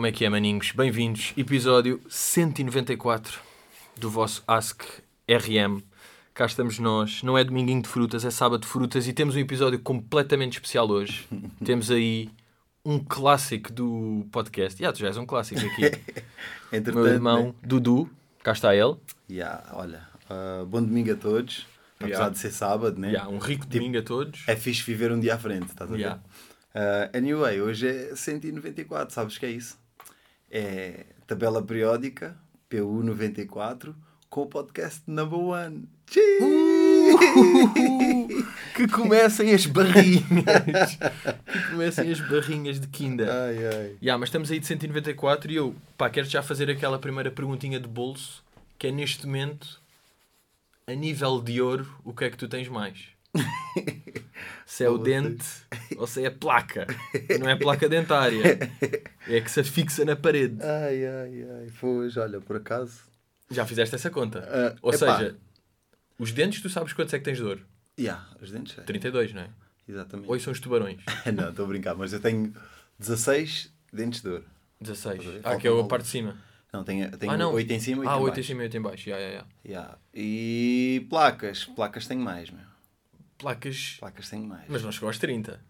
Como é que é, maninhos? Bem-vindos. Episódio 194 do vosso Ask RM. Cá estamos nós. Não é dominguinho de frutas, é sábado de frutas e temos um episódio completamente especial hoje. temos aí um clássico do podcast. Já, tu já és um clássico aqui. Meu irmão né? Dudu, cá está ele. Ya, olha, ah, bom domingo a todos. Apesar Ya. de ser sábado, né? Já, um rico domingo a todos. É fixe viver um dia à frente, estás a ver? Ah, anyway, hoje é 194, sabes que é isso? É tabela periódica, PU94, com o podcast number one. que comecem as barrinhas. que comecem as barrinhas de Kinder. Ai, ai. Ya, mas estamos aí de 194 e eu, pá, quero já fazer aquela primeira perguntinha de bolso, que é neste momento, a nível de ouro, o que é que tu tens mais? se é o dente ou se é a placa. Não é a placa dentária. É que se afixa na parede. Ai, ai, ai. Pois, olha, por acaso. Já fizeste essa conta. Ah, ou epá. seja, os dentes tu sabes quantos é que tens de ouro? Ya, os dentes. é. 32, não é? Exatamente. Ou são os tubarões? Não, estou a brincar, mas eu tenho 16 dentes de ouro. 16. Estás a ver? Ah, que é a parte de cima. Não, tenho, tenho ah, não. 8 em cima e 8 ah, em 8 baixo. em cima e 8 em baixo. Ya, ya, ya. Ya. E placas. Placas tenho mais, meu. Placas. Placas tenho mais. Mas não chegou aos 30.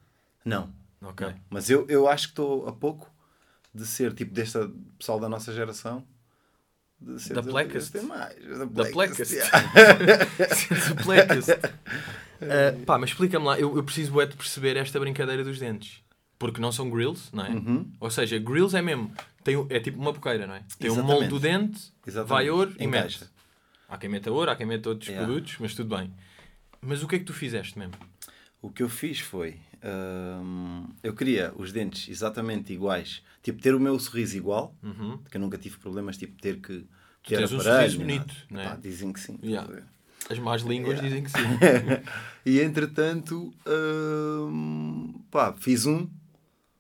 Não. Ok. não. Mas eu, eu acho que estou a pouco de ser tipo deste pessoal da nossa geração. De ser Da Blackest. Da Da Blackest. Sentes o Blackest. Uh, pá, mas explica-me lá, eu, eu preciso bué de perceber esta brincadeira dos dentes. Porque não são grills, não é? Uhum. Ou seja, grills é mesmo. Tem, é tipo uma boqueira, não é? Tem um Exatamente. molde do dente, Exatamente. vai ouro e mete. Há quem meta ouro, há quem meta outros Yeah. produtos, mas tudo bem. Mas o que é que tu fizeste mesmo? O que eu fiz foi. hum, eu queria os dentes exatamente iguais. Tipo, ter o meu sorriso igual. Uhum. Que eu nunca tive problemas, tipo, ter que. Tu ter tens um sorriso bonito, não é? Pá, dizem que sim. Yeah. As más línguas Yeah. dizem que sim. e entretanto, hum, pá, fiz um,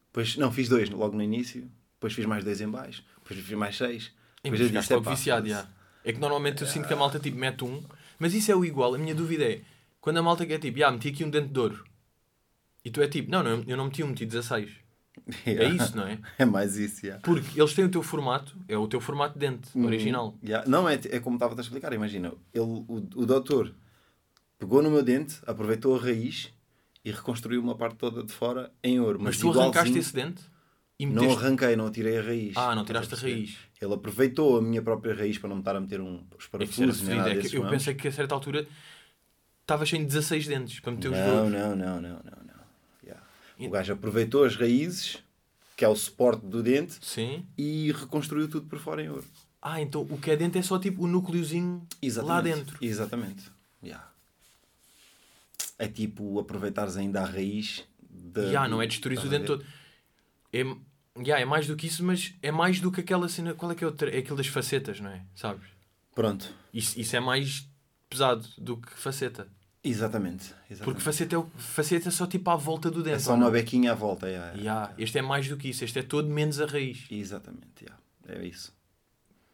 depois, não, fiz dois logo no início, depois fiz mais dois em baixo, depois fiz mais seis. Depois eu ficaste disse, "Epá, viciado, foda-se." já. É que normalmente eu sinto que a malta tipo mete um, mas isso é o igual. A minha dúvida é quando a malta quer tipo, já meti aqui um dente de ouro e tu é tipo, não, não, eu não meti um, meti 16. É Yeah. isso, não é? É mais isso, yeah. Porque eles têm o teu formato, é o teu formato de dente Uhum. original. Yeah. Não, é, é como estava a explicar, imagina, ele, o, o doutor pegou no meu dente, aproveitou a raiz e reconstruiu uma parte toda de fora em ouro. Mas, Mas, tu arrancaste esse dente e Não meteste. arranquei, não tirei a raiz. Ah, não tiraste a raiz. Ele aproveitou a minha própria raiz para não me estar a meter um, os É que parafusos é que desses eu mãos. pensei que a certa altura estava cheio de 16 dentes para meter os Não, dois. não, não, não, não, não. Yeah. O gajo aproveitou as raízes, que é o suporte do dente, Sim. e reconstruiu tudo por fora em ouro. Ah, então o que é dente é só tipo o núcleozinho lá dentro. Exatamente. Yeah. É tipo aproveitares ainda a raiz da. Já, não é destruir o dente todo. É, já, é mais do que isso, mas é mais do que aquela cena. Qual é que é outra? É aquilo das facetas, não é? Sabes? Pronto. Isso, isso é mais pesado do que faceta. Exatamente. Exatamente. Porque faceta é, faceta é só tipo à volta do dente. é só uma não? bequinha à volta. Yeah, yeah. Já, este é mais do que isso. Este é todo menos a raiz. Exatamente. yeah. É isso.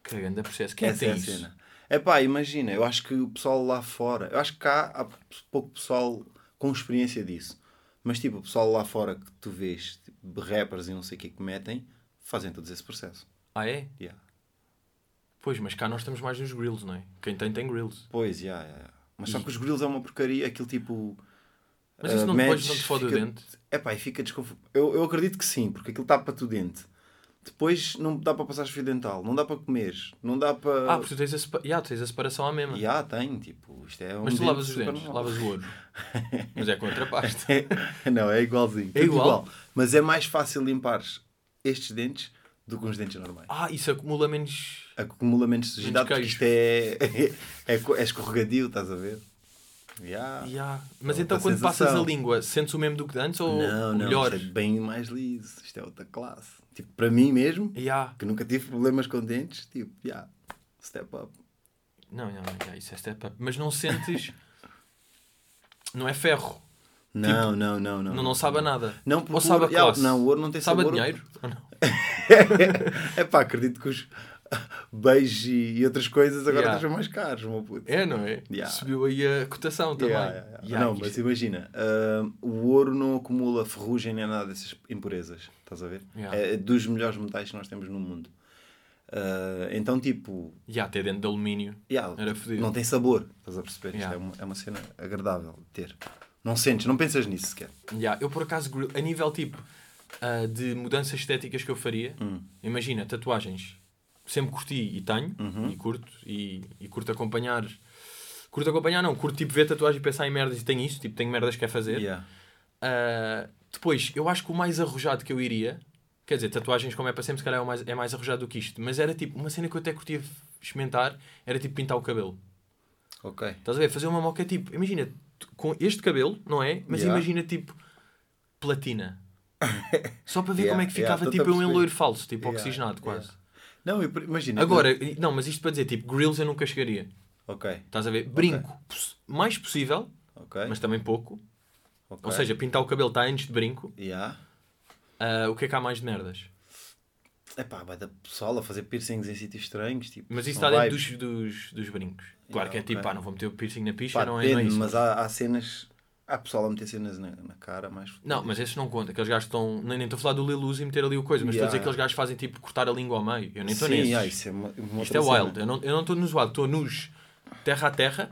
Que grande processo. Quem é que Essa é tem a isso? cena. É pá, imagina, eu acho que o pessoal lá fora, eu acho que cá há pouco pessoal com experiência disso. Mas tipo, o pessoal lá fora que tu vês, tipo, rappers e não sei o que que metem, fazem todos esse processo. Ah, é? Yeah. Pois, mas cá nós estamos mais nos grills, não é? Quem tem, tem grills. Pois, yeah, yeah, yeah. Mas só E- que os grills é uma porcaria, aquilo tipo. Mas isso ah, não, medes, depois não te fode o fica- dente? É pá, e fica desconfortável. Eu, eu acredito que sim, porque aquilo tapa-te o dente. Depois não dá para passar fio dental, não dá para comer, não dá para. Ah, porque tu tens a, sepa... já, tens a separação à mesma. Já tem, tipo, isto é um. Mas tu lavas os dentes, normal. lavas o ouro. Mas é com outra pasta. não, é igualzinho. É tudo igual? Mas é mais fácil limpares estes dentes do que uns dentes normais. Ah, isso acumula menos. Acumula menos sujidade porque isto é, é, é escorregadio, estás a ver? Ya. Ya. Mas É então quando passas a sensação. língua, sentes o mesmo do que antes ou Não, não, melhor? isto é bem mais liso. Isto é outra classe. Tipo, para mim mesmo, Ya. que nunca tive problemas com dentes, tipo, já, step up. Não, não, não, isso é step up. Mas não sentes. não é ferro. Não, não, não, não. Não, não sabe a nada. Não, Ou porque sabe a classe. não, o ouro não tem sabe sabor. dinheiro? Ou não? é pá, acredito que os, beijos e, outras coisas agora Yeah. estão mais caros, meu puto. É, não é? Yeah. Subiu aí a cotação também. Yeah, yeah, não, isto- mas imagina, ah, o ouro não acumula ferrugem nem nada dessas impurezas, estás a ver? É dos melhores metais que nós temos no mundo. Ah, então, tipo, Yeah, até dentro de alumínio. yeah, Era fodido. não tem sabor, estás a perceber? Isto Yeah. é, uma, é uma cena agradável de ter. Não sentes, não pensas nisso sequer. Yeah, eu por acaso, a nível tipo ah, de mudanças estéticas que eu faria, Hum. imagina, tatuagens, sempre curti e tenho, Uhum. e curto, e, e curto acompanhar. Curto acompanhar, não, curto tipo ver tatuagem e pensar em merdas e tenho isso, tipo, tenho merdas que quer fazer. Yeah. Ah, depois, eu acho que o mais arrojado que eu iria, quer dizer, tatuagens como é para sempre, se calhar é, mais, é mais arrojado do que isto, mas era tipo, uma cena que eu até curtia experimentar, era tipo pintar o cabelo. Ok. Estás a ver? Fazer uma moca tipo, imagina, com este cabelo, não é? Mas Yeah. imagina tipo platina. Só para ver Yeah, como é que yeah, ficava a tipo eu em loiro falso, tipo Yeah, oxigenado quase. yeah. Não, eu- imagina. Agora, não, mas isto para dizer, tipo, grills eu nunca chegaria. Ok, Estás a ver? Brinco, poss- mais possível, ok. mas também pouco. ok. Ou seja, pintar o cabelo está antes de brinco. Yeah. Ah, o que é que há mais de merdas? Epá, vai da pessoal a fazer piercings em sítios estranhos. Tipo, Mas isso está dentro dos, dos, dos brincos. Claro Yeah, que é tipo, pá, não vou meter o piercing na picha, Pá, não, é, não é isso. mas há, há cenas. Há pessoal a meter cenas na, na cara mais. Não, mas esses não conta. Aqueles gajos estão. Nem estou a falar do Lil Uzi e meter ali o coisa, mas estou a dizer Yeah. que aqueles gajos fazem tipo cortar a língua ao meio. Eu nem estou Sim, nesses. ah, isso é uma, uma Isto é wild. cena. Eu não estou nos wild, estou nos terra a terra.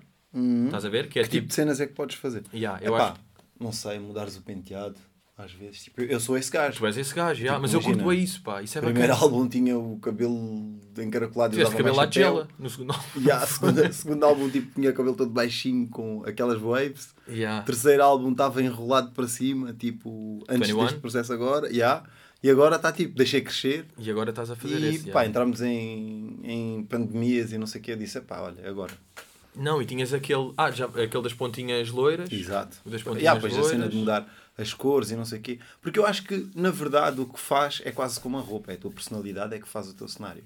Estás a ver? Que é Que tipo tipo. de cenas é que podes fazer? Yeah, eu Epá, acho não sei, mudares o penteado às vezes. Tipo, eu sou esse gajo. tu és esse gajo, yeah, Tipo, mas eu curto imagina, bem isso, pá. Isso é O primeiro bacana. álbum tinha o cabelo encaracolado e Tiveste usava cabelo à gela no segundo álbum. Yeah, segundo, segundo álbum tipo, tinha o cabelo todo baixinho com aquelas waves. Yeah. Terceiro álbum estava enrolado para cima, tipo, antes 21? deste processo agora. Yeah. E agora está tipo, deixei crescer. E agora estás a fazer E esse. pá, yeah. entramos em, em pandemias e não sei o que. Eu disse, pá, olha, agora. Não, e tinhas aquele. Ah, já, aquele das pontinhas loiras. Exato. Das E pontinhas depois a cena de mudar as cores e não sei o quê. Porque eu acho que, na verdade, o que faz é quase como a roupa. É a tua personalidade é que faz o teu cenário.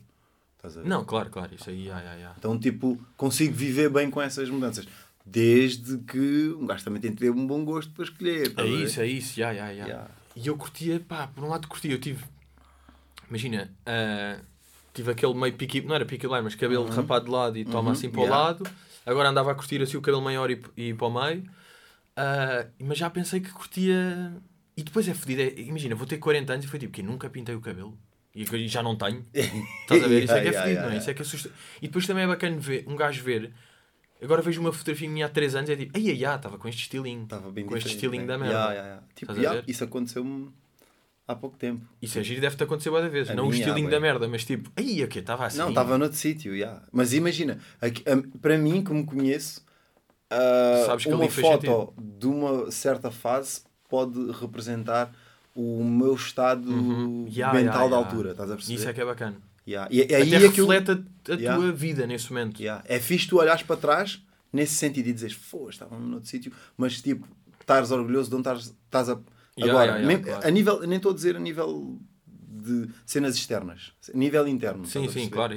Estás a ver? Não, claro, claro. Isso aí, yeah, yeah, yeah. Então, tipo, consigo viver bem com essas mudanças. Desde que um gajo também tem que ter um bom gosto para escolher. É a ver? isso, é isso. Yeah, yeah, yeah. Yeah. E eu curtia, pá, por um lado curtia. Eu tive. Imagina, ah, tive aquele meio piqui. Não era piqui mas cabelo rapado de lado e toma Uhum, assim para o yeah. lado. Agora andava a curtir assim o cabelo maior e, e para o meio. Ah, mas já pensei que curtia. E depois é fodido. é- imagina, vou ter 40 anos e foi tipo que nunca pintei o cabelo. E que já não tenho. Estás a ver? Isso é que é yeah, não é? Isso é que assusta. E depois também é bacana ver, um gajo ver. Agora vejo uma fotografia minha há 3 anos e é tipo, ai ai ai, estava com este estilinho. Estava bem com este estilinho né? da merda. Yeah, yeah, yeah. Tipo, yeah, isso aconteceu-me há pouco tempo. Isso é giro, deve-te acontecer várias vezes. A não o estilinho ah, da merda, mas tipo, ai, o quê? Estava assim. Não, estava noutro sítio, yeah. mas imagina, aqui- a- para mim, como conheço, ah, uma foto de uma certa fase pode representar o meu estado Uhum. Yeah, mental yeah, da yeah. altura, estás a perceber? Isso é que é bacana. Yeah. E, e aí Até é que eu- reflete a, a tua vida nesse momento. É fixe tu olhares para trás nesse sentido e dizeres, pô, estava noutro sítio, mas tipo, estares orgulhoso de onde estás, estás a. Agora, nem, claro. a nível, nem estou a dizer a nível de cenas externas, a nível interno. Sim, estás sim, claro.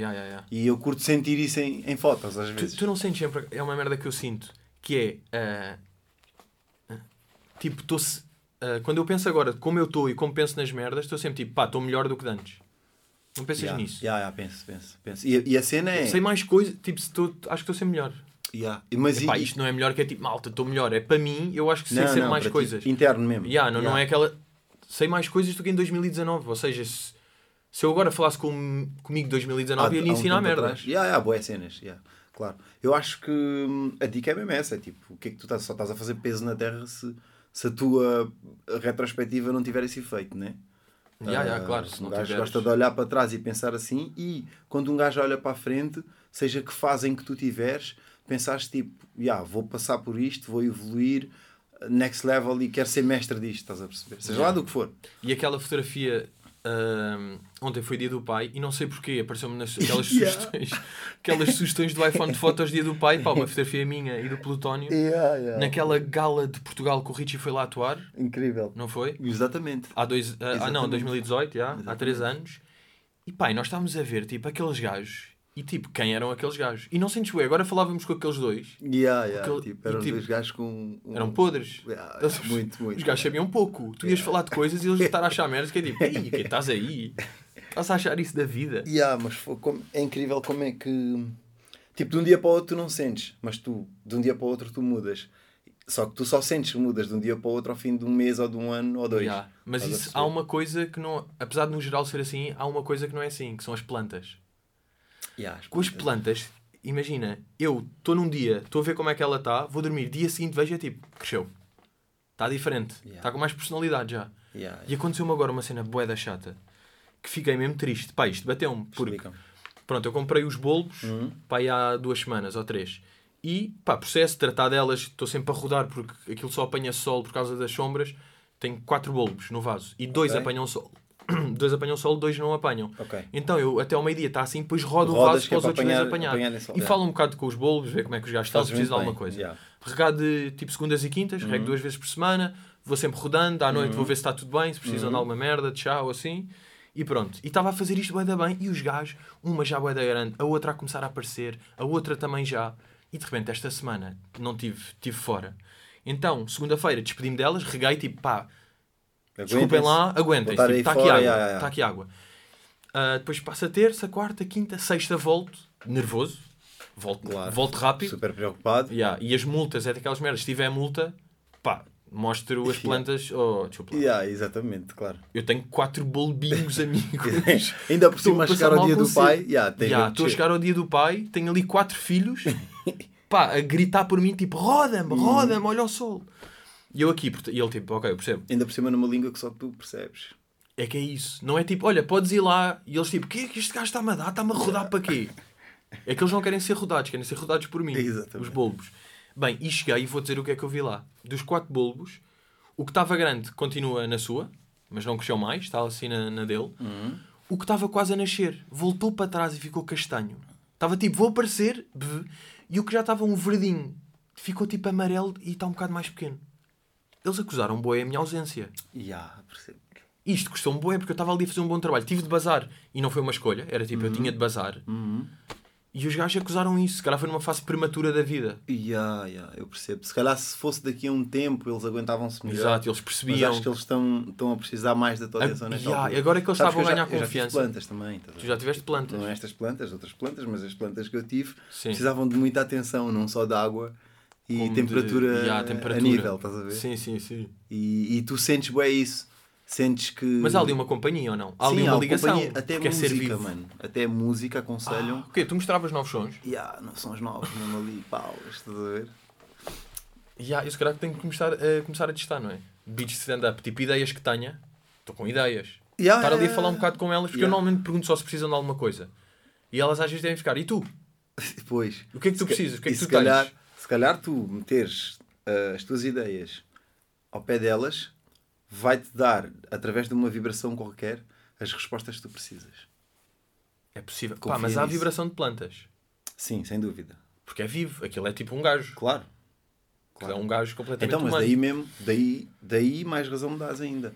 E eu curto sentir isso em, em fotos às Tu, vezes. tu não sentes sempre. É uma merda que eu sinto. Que é. ah, ah, tipo, estou. quando eu penso agora de como eu estou e como penso nas merdas, estou sempre tipo, pá, estou melhor do que antes. Não pensas Yeah, nisso? yeah, yeah, penso, penso, penso. E, e a cena é. Sei mais coisas, tipo, estou- acho que estou sempre melhor. Yeah. Mas Epá, e- isto não é melhor que é tipo, malta, estou melhor. É para mim, eu acho que sei não, sempre não, mais para ti, coisas. interno mesmo. Yeah, não, não é Yeah. aquela. Sei mais coisas do que em 2019. Ou seja, se, se eu agora falasse com, comigo em 2019, ia lhe um ensinar tempo merdas. Yeah, yeah, boas cenas. Yeah. Claro. Eu acho que hum, a dica é mesmo essa. É tipo, o que é que tu estás, só estás a fazer peso na terra se, se a tua retrospectiva não tiver esse efeito, né? Yeah, yeah, Ah, claro, se um não gajo tiveres- gosta de olhar para trás e pensar assim, e quando um gajo olha para a frente, seja que fazem que tu tiveres, pensares tipo, yeah, vou passar por isto, vou evoluir, next level e quero ser mestre disto, estás a perceber? Seja lá Yeah. do que for. E aquela fotografia. Ahm, ontem foi dia do pai e não sei porquê, apareceu-me nas aquelas Yeah. sugestões, aquelas sugestões do iPhone de fotos dia do pai, pá, uma fotografia minha e do Plutónio, naquela gala de Portugal que o Richie foi lá atuar, Incrível. não foi? Exatamente. Há dois, ah, ah, não, Exatamente. 2018, já, há Exatamente. três anos. E pá, e nós estávamos a ver, tipo, aqueles gajos. E tipo, quem eram aqueles gajos? E não sentes bem, agora falávamos com aqueles dois, Yeah, yeah. Aquele- tipo, eram e, tipo, dois gajos com. um- eram podres. Yeah, Eles- muito, muito. Os gajos sabiam pouco. Tu ias falar de coisas e eles estar a achar merdas que é tipo, ei, que estás aí? Estás a achar isso da vida? Yeah, mas foi como- é incrível como é que. Tipo, de um dia para o outro tu não sentes, mas tu, de um dia para o outro, tu mudas. Só que tu só sentes mudas de um dia para o outro ao fim de um mês ou de um ano ou dois. Yeah. Mas isso, há uma coisa que não. Apesar de no geral ser assim, há uma coisa que não é assim, que são as plantas. Yeah, as Com as plantas, imagina, eu estou num dia, estou a ver como é que ela está, vou dormir, dia seguinte vejo é tipo, cresceu. Está diferente. Está Yeah. com mais personalidade já. Yeah, E aconteceu-me agora uma cena bué da chata, que fiquei mesmo triste. Pá, isto bateu-me. Porque, pronto, eu comprei os bulbos, Uhum. pá, há duas semanas ou três. E, pá, processo, tratar delas, estou sempre a rodar porque aquilo só apanha sol por causa das sombras. Tenho quatro bulbos no vaso e dois Ok. apanham sol. dois apanham sol, dois não apanham. Ok. Então eu até ao meio-dia está assim, depois rodo o Rodas vaso que para é os outros dois apanhar- apanhar. apanharem sol, E yeah. falo um bocado com os bulbos, ver como é que os gajos estão, se Fazes precisam de alguma coisa. yeah. Regar de tipo segundas e quintas, rego duas vezes por semana, vou sempre rodando, à noite vou ver se está tudo bem, se precisam de alguma merda, ou assim. E pronto. E estava a fazer isto bué da bem. E os gajos, uma já bué da grande, a outra a começar a aparecer, a outra também já. E de repente, esta semana, não tive, tive fora. Então, segunda-feira, despedi-me delas, reguei tipo, pá, desculpem lá, aguentem. Tipo, está aqui água. yeah, yeah, yeah. Está aqui água. Ah, depois passa terça, quarta, quinta, sexta, volto, nervoso. Volto, Claro. volto rápido. Super preocupado. Yeah, E as multas é daquelas merdas. Se tiver multa, pá, mostro as Yeah. plantas. Oh, desculpa. Yeah, exatamente, claro. Eu tenho quatro bulbinhos amigos. Ainda por Estou cima a chegar ao dia do pai. Yeah, tens Yeah, Estou a chegar ao dia do pai, tenho ali quatro filhos, pá, a gritar por mim, tipo, roda-me, roda-me, olha o sol. E eu aqui, e ele tipo, ok, eu percebo. Ainda por cima numa língua que só tu percebes. É que é isso. Não é tipo, olha, podes ir lá. E eles tipo, o que é que este gajo está-me a dar? Está-me a rodar para quê? É que eles não querem ser rodados, querem ser rodados por mim. Exatamente. Os bulbos. Bem, e cheguei e vou dizer o que é que eu vi lá. Dos quatro bulbos, o que estava grande continua na sua, mas não cresceu mais, está assim na, na dele. O que estava quase a nascer voltou para trás e ficou castanho. Estava tipo, vou aparecer, e o que já estava um verdinho ficou tipo amarelo e está um bocado mais pequeno. Eles acusaram boi a minha ausência. Yeah, percebo. Isto custou-me bué porque eu estava ali a fazer um bom trabalho. Tive de bazar e não foi uma escolha. Era tipo, Uhum. eu tinha de bazar. E os gajos acusaram isso. Se calhar foi numa fase prematura da vida. Yeah, yeah, eu percebo. Se calhar se fosse daqui a um tempo eles aguentavam-se melhor. Exato, eles Mas percebiam. acho que eles estão, estão a precisar mais da tua Ah, atenção nesta yeah, altura. agora que eles Sabes estavam a eu ganhar já- eu já tive confiança. plantas também. estás a Tu ver? já tiveste plantas. Não é estas plantas, outras plantas, mas as plantas que eu tive Sim. precisavam de muita atenção, não só de água e Como de- temperatura, a temperatura. nível, estás a ver? Sim, sim, sim. E, e tu sentes bem isso. Sentes que. Mas há ali uma companhia ou não? Há ali Sim, uma há ligação. até porque é ser música, vivo. mano. Até música aconselham. Ah, ok, tu mostravas novos sons. Yeah, não são os novos, mesmo ali, pau, estás a ver? Yeah, eu se calhar tenho que começar, a começar a testar, não é? Beats stand-up, tipo ideias que tenha. Estou com ideias. Yeah, Estar ali a falar um bocado com elas, porque eu Yeah. normalmente pergunto só se precisam de alguma coisa. E elas às vezes devem ficar, e tu? Depois. O que é que tu precisas? O que é que tu calhar, tens? Se calhar tu meteres ah, as tuas ideias ao pé delas, vai-te dar, através de uma vibração qualquer, as respostas que tu precisas. É possível. Pá, mas há nisso. vibração de plantas. Sim, sem dúvida. Porque é vivo. Aquilo é tipo um gajo. Claro. É um gajo completamente Então, mas humano. daí mesmo, daí, daí mais razão me dás ainda.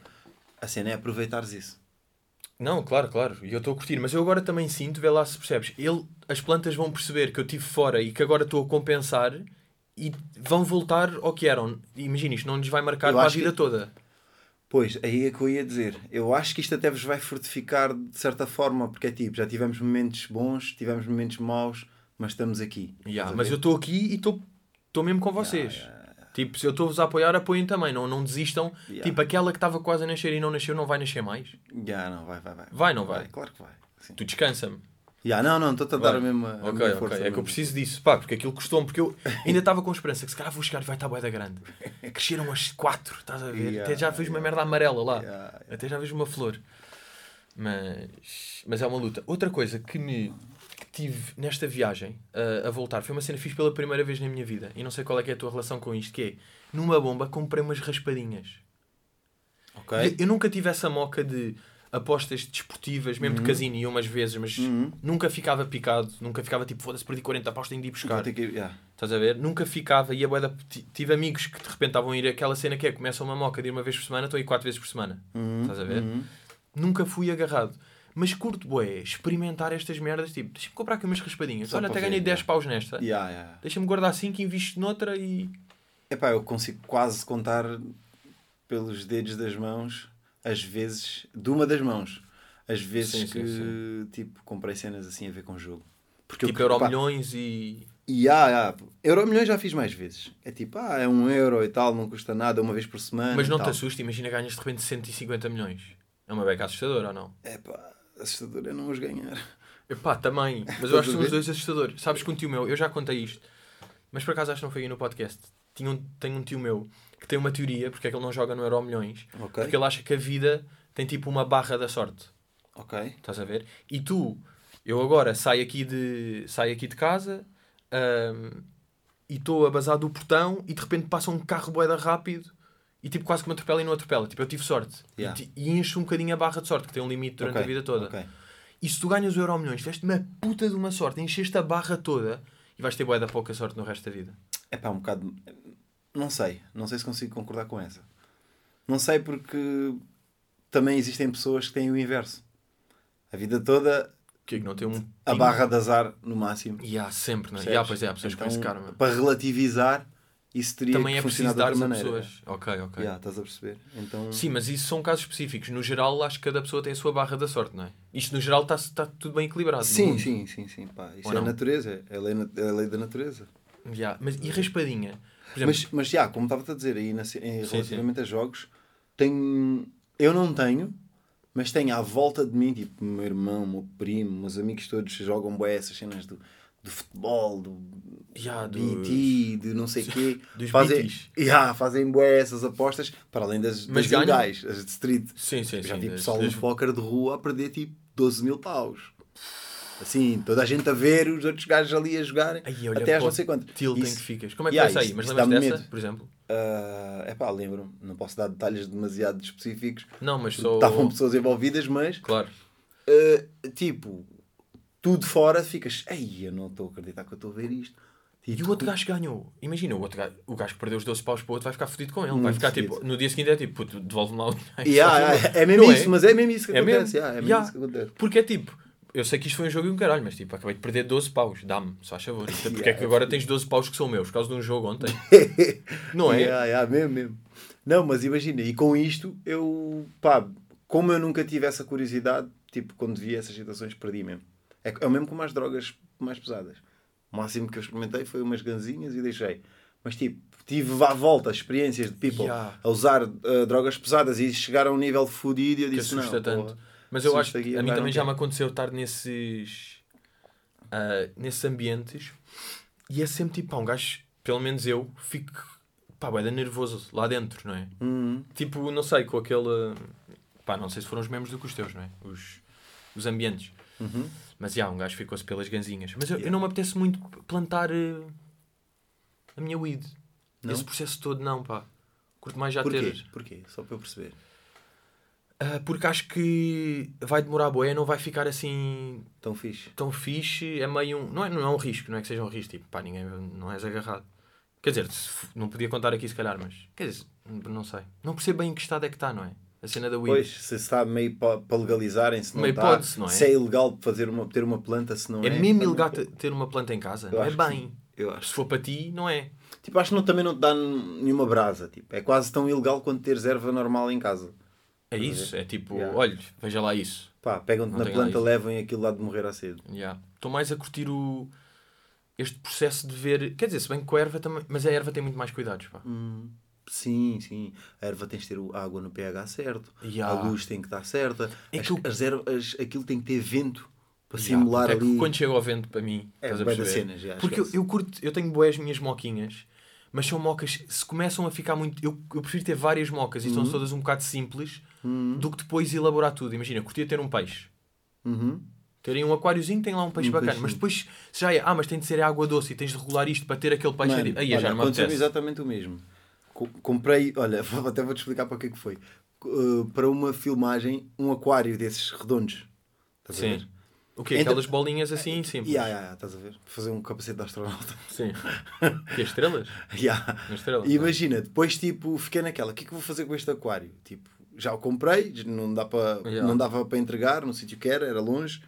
A cena é aproveitares isso. Não, claro, claro. E eu estou a curtir. Mas eu agora também sinto, vê lá se percebes. Ele, as plantas vão perceber que eu estive fora e que agora estou a compensar e vão voltar ao que eram. Imagina, isto não lhes vai marcar para a vida que- toda. Pois, aí é que eu ia dizer. Eu acho que isto até vos vai fortificar de certa forma, porque é tipo, já tivemos momentos bons, tivemos momentos maus, mas estamos aqui. Yeah, mas eu estou aqui e estou mesmo com vocês. Tipo, se eu estou-vos a apoiar, apoiem também. Não, não desistam. Yeah. Tipo, aquela que estava quase a nascer e não nasceu, não vai nascer mais. Já, não, vai, vai, vai. Vai, não vai? Claro que vai. Sim. Tu descansa-me. Já, não, não, estou-te a dar a mesma, a Ok, ok. É que eu preciso disso. Pá, porque aquilo custou-me. Porque eu ainda estava com esperança que se calhar vou chegar e vai estar bué da grande. Cresceram as quatro, estás a ver? Yeah, Até já vejo uma yeah. merda amarela lá. Yeah, yeah. Até já vejo uma flor. Mas, mas é uma luta. Outra coisa que me que tive nesta viagem a, a voltar foi uma cena que fiz pela primeira vez na minha vida. E não sei qual é, que é a tua relação com isto, que é numa bomba comprei umas raspadinhas. Ok. E Eu nunca tive essa moca de apostas desportivas, mesmo de casino, e umas vezes, mas Uhum. nunca ficava picado, nunca ficava tipo, foda-se, perdi 40 apostas, tenho de ir buscar. Que yeah. Estás a ver? Nunca ficava, e a bué da- ti- tive amigos que de repente estavam a ir aquela cena que é, começam uma moca de ir uma vez por semana, estão a ir quatro vezes por semana. Uhum, Estás a ver? uhum. Nunca fui agarrado. Mas curto, bué, experimentar estas merdas, tipo, deixa-me comprar aqui umas raspadinhas. Só Olha, até ver, ganhei 10 yeah. paus nesta. Yeah, yeah. Deixa-me guardar 5 e invisto noutra e... Epá, eu consigo quase contar pelos dedos das mãos as vezes, de uma das mãos, as vezes Sim, que sim, tipo comprei cenas assim a ver com o jogo. Porque Tipo eu, Euro pá, milhões e. E há, há. Euro milhões já fiz mais vezes. É tipo, ah, é um euro e tal, não custa nada, uma vez por semana. Mas não te assusta, imagina ganhas de repente 150 milhões. É uma beca assustadora ou não? É pá, assustador é não os ganhar. Epá, também. Mas eu acho que são os dois assustadores. Sabes que um tio meu, eu já contei isto, mas por acaso acho que não foi aí no podcast. Tinha um, tenho um tio meu que tem uma teoria, porque é que ele não joga no Euro Milhões, Ok. porque ele acha que a vida tem tipo uma barra da sorte. Ok. Estás a ver? E tu, eu agora saio aqui de, saio aqui de casa ahm, e estou a do portão e de repente passa um carro boeda rápido e tipo quase que me atropela e não atropela. Tipo, eu tive sorte. Yeah. E, e encho um bocadinho a barra de sorte, que tem um limite durante Ok, a vida toda. ok. E se tu ganhas o Euro Milhões, tiveste uma puta de uma sorte, encheste a barra toda e vais ter boeda pouca sorte no resto da vida. É pá, um bocado. Não sei. Não sei se consigo concordar com essa. Não sei porque também existem pessoas que têm o inverso. A vida toda, Que é não tem um. a barra de azar no máximo. E há sempre, não é? E há, pois é, há pessoas com esse Então, karma. Para relativizar, isso teria Também que é funcionar preciso de dar a maneira. pessoas. Ok, ok. Yeah, estás a perceber? Então, Sim, mas isso são casos específicos. No geral, acho que cada pessoa tem a sua barra da sorte, não é? Isto no geral está tá tudo bem equilibrado. sim, sim, sim, sim. Pá, isso Ou é a não? natureza. É a lei, é a lei da natureza. Já, Mas e raspadinha? Exemplo, Mas, mas já, como estava a dizer aí na, em Sim, relativamente a jogos, tenho, eu não tenho, mas tenho à volta de mim, tipo, meu irmão, meu primo, meus amigos todos jogam bué essas cenas do, do futebol, do já, dos- BT, de não sei o quê. dos fazem, BTs. já, fazem bué essas apostas, para além das, Mas das ilegais, as de street. Sim, sim, já sim. das- pessoal das- no póquer de rua a perder tipo 12 mil paus. Assim, toda a gente a ver, os outros gajos ali a jogarem, olha, até às não sei quanto. Tilt em Isso- que ficas. Como é que Yeah, foi essa aí? isso- Mas isso lembras dessa, medo. por exemplo? é pá, lembro-me. Não posso dar detalhes demasiado específicos. Não, mas só. Estavam pessoas envolvidas, mas Claro. uh, tipo, tudo fora ficas. Ei, eu não estou a acreditar que eu estou a ver isto. E Tipo, o outro gajo ganhou. Imagina, o, outro gajo, o gajo que perdeu os 12 paus para o outro vai ficar fodido com ele. vai Muito ficar fodido. tipo. No dia seguinte é tipo, puto, devolve-me lá o dinheiro. Yeah, que- é mesmo Não isso, mas é mesmo isso que É mesmo? acontece. yeah, é mesmo isso que acontece. Porque é tipo, eu sei que isto foi um jogo e um caralho, mas tipo, acabei de perder 12 paus, dá-me, só faz favor. Até porque Yeah, é que agora tens 12 paus que são meus, por causa de um jogo ontem. Não é? Yeah, yeah, mesmo, mesmo. Não, mas imagina, e com isto, eu, pá, como eu nunca tive essa curiosidade, tipo, quando vi essas situações, perdi mesmo. É, é o mesmo com as drogas mais pesadas. O máximo que eu experimentei foi umas ganzinhas e deixei. Mas, tipo, tive à volta experiências de people Yeah. a usar uh, drogas pesadas e chegar a um nível fodido e eu Que disse, assusta não, tanto. pô, Mas eu acho assusta que a mim também já me aconteceu estar nesses, ah, nesses ambientes e é sempre tipo, pá, um gajo, pelo menos eu, fico, pá, da nervoso lá dentro, não é? Uhum. Tipo, não sei, com aquele, pá, não sei se foram os mesmos do que os teus, não é? Os, os ambientes. Uhum. Mas já, um gajo ficou-se pelas ganzinhas. Mas eu, eu não me apetece muito plantar eh, a minha weed. Não? Esse processo todo, não, pá. Curto mais já Porquê? ter. Porquê? Só para eu perceber. Ah, porque acho que vai demorar boé, não vai ficar assim Tão fixe. tão fixe. É meio um. Não é, não é um risco, não é que seja um risco. Tipo, pá, ninguém. Não és agarrado. Quer dizer, não podia contar aqui se calhar, mas. Quer dizer, não sei. Não percebo bem em que estado é que está, não é? A cena da weed. Pois, se está meio para legalizarem, se não Meio está, pode-se, não é? se é ilegal fazer uma, ter uma planta, se não é. é mesmo também ilegal pode. te- ter uma planta em casa. Eu Não é que bem. Eu acho. Se for para ti, não é. Tipo, acho que não, também não te dá nenhuma brasa. Tipo, é quase tão ilegal quanto teres erva normal em casa. É isso. É tipo, Yeah. olha, veja lá isso. Pá, pegam-te na tem planta, levam aquilo lá de morrer à cedo. Yeah. Estou mais a curtir o... este processo de ver. Quer dizer, se bem que com a erva também. Mas a erva tem muito mais cuidados. Pá. Hum, sim, sim. A erva tens de ter a água no pH certo. Yeah. A luz tem que estar certa. É as, que eu- as ervas, aquilo tem que ter vento para Yeah, simular é ali. quando chega ao vento, para mim, É, estás a perceber? cenas, já, Porque eu, eu curto, eu tenho boas minhas moquinhas, mas são mocas, se começam a ficar muito. Eu, eu prefiro ter várias mocas e Uhum. são todas um bocado simples do que depois elaborar tudo. Imagina, curtia ter um peixe. Uhum. Terem um aquáriozinho, tem lá um peixe Um bacana, peixinho. mas depois já é, ah, mas tem de ser água doce e tens de regular isto para ter aquele peixe. Mano, ali. Aí já olha, não me aconteceu apetece. exatamente o mesmo. Co- Comprei, olha, até vou-te explicar para que é que foi. Uh, para uma filmagem, um aquário desses redondos. Estás Sim. O quê? Então- Aquelas bolinhas assim, simples. Yeah, yeah, yeah, estás a ver? Fazer um capacete de astronauta. Sim. que estrelas? Yeah. Nas estrelas. E imagina, depois tipo, fiquei naquela, o que é que vou fazer com este aquário? Tipo, já o comprei, não, dá para, Yeah. não dava para entregar no sítio que era, era longe.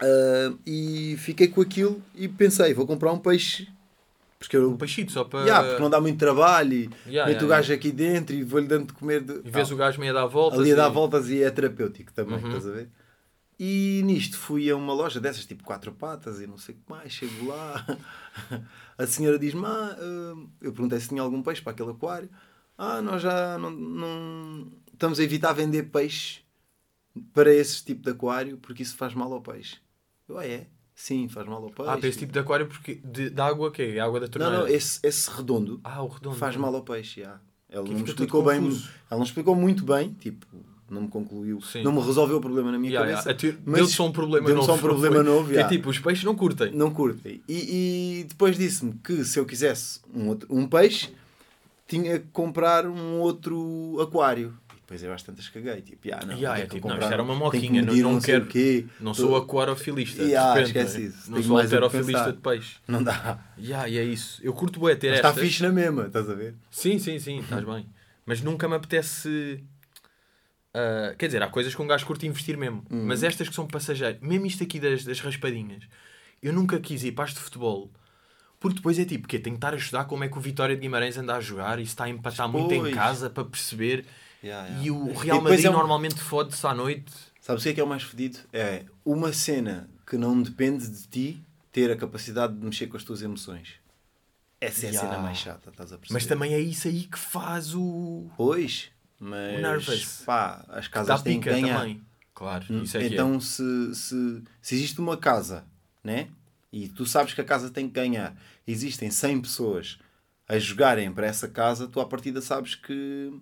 Ah, e fiquei com aquilo e pensei, vou comprar um peixe Porque eu, Um peixito só para. Yeah, porque não dá muito trabalho e Yeah, meto yeah, o gajo aqui dentro e vou-lhe dando de comer. De... E vês Tal. o gajo meio a dar voltas. Ali a dar e- voltas e é terapêutico também, Uhum. estás a ver? E nisto fui a uma loja dessas, tipo quatro patas e não sei o que mais, chego lá, a senhora diz-me, ah, hum", eu perguntei se tinha algum peixe para aquele aquário, ah, nós já não, não- estamos a evitar vender peixe para esse tipo de aquário porque isso faz mal ao peixe. Eu, ah, é? Sim, faz mal ao peixe. Ah, para esse tipo de aquário porque de, de água que é? Água da Não, torneira? não, esse, esse redondo Ah, o redondo. faz mal ao peixe, já. Ela não explicou bem, ela não explicou muito bem, tipo, não me concluiu, Sim. não me resolveu o problema na minha Yeah, cabeça. yeah. Deu-te só um problema deu-me novo. só um não problema foi? novo, Que yeah. é tipo, os peixes não curtem. Não curtem. E, e depois disse-me que se eu quisesse um, outro, um peixe, tinha que comprar um outro aquário. E depois eu às tantas caguei, tipo, yeah, não, Yeah, é tipo, não, comprar- isto era uma tenho que moquinha, não- não sei o quero- quê. Não sou aquarofilista. Yeah, de repente, esquece né? isso. Não Tenho sou alterofilista pensar. de peixe. Não dá. Yeah, e é isso. Eu curto bué ter Mas está fixe na mesma, estás a ver? Sim, sim, sim, estás bem. Mas nunca me apetece. Ah, quer dizer, há coisas que um gajo curte investir mesmo. Uhum. Mas estas que são passageiras, mesmo isto aqui das, das raspadinhas, eu nunca quis ir para as de futebol. Porque depois é tipo, que tenho que estar a estudar como é que o Vitória de Guimarães anda a jogar e se está a empatar muito em casa para perceber. Yeah, yeah. E o Real Madrid é um- normalmente fode-se à noite. Sabes o que é que é o mais fedido? É uma cena que não depende de ti ter a capacidade de mexer com as tuas emoções. Essa é a Yeah. cena mais chata, estás a perceber? Mas também é isso aí que faz o. Pois, O mas nervous. pá, as casas têm que ganhar. também. Claro, isso é que é. então, se, se, se existe uma casa, né? E tu sabes que a casa tem que ganhar, existem 100 pessoas a jogarem para essa casa, tu à partida sabes que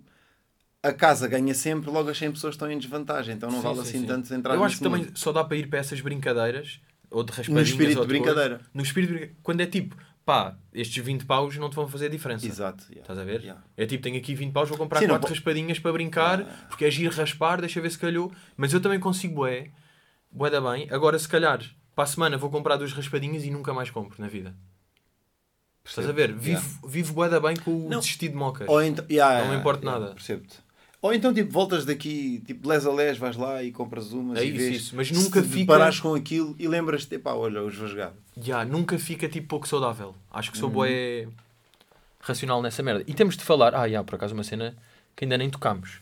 a casa ganha sempre, logo as 100 pessoas estão em desvantagem, então não Sim, vale sim, assim sim. tanto entrar Eu acho que também mundo. só dá para ir para essas brincadeiras ou de raspadinhas espírito ou de coisa. brincadeira. No espírito de Quando é tipo, pá, estes 20 paus não te vão fazer diferença. Exato. yeah. Estás a ver? Yeah. É tipo, tenho aqui 20 paus, vou comprar Sim, não 4 po- raspadinhas para brincar, Ah. porque é giro raspar, deixa ver se calhou. Mas eu também consigo bué, bué da bem. Agora, se calhar, para a semana vou comprar duas raspadinhas e nunca mais compro na vida. Estás a ver? Percebo. Vivo, Yeah. vivo bué da bem com o Não. desistir de mocas. Então, yeah, Não me importa nada. Percebo-te. Ou então, tipo, voltas daqui, tipo, les a les, vais lá e compras umas É e isso, vês. isso. Mas nunca fica- parares com aquilo e lembras-te, pá, olha, hoje vou jogar. Ya, nunca fica tipo pouco saudável. Acho que sou Uhum. bué racional nessa merda. E temos de falar, ah, já, por acaso uma cena que ainda nem tocámos,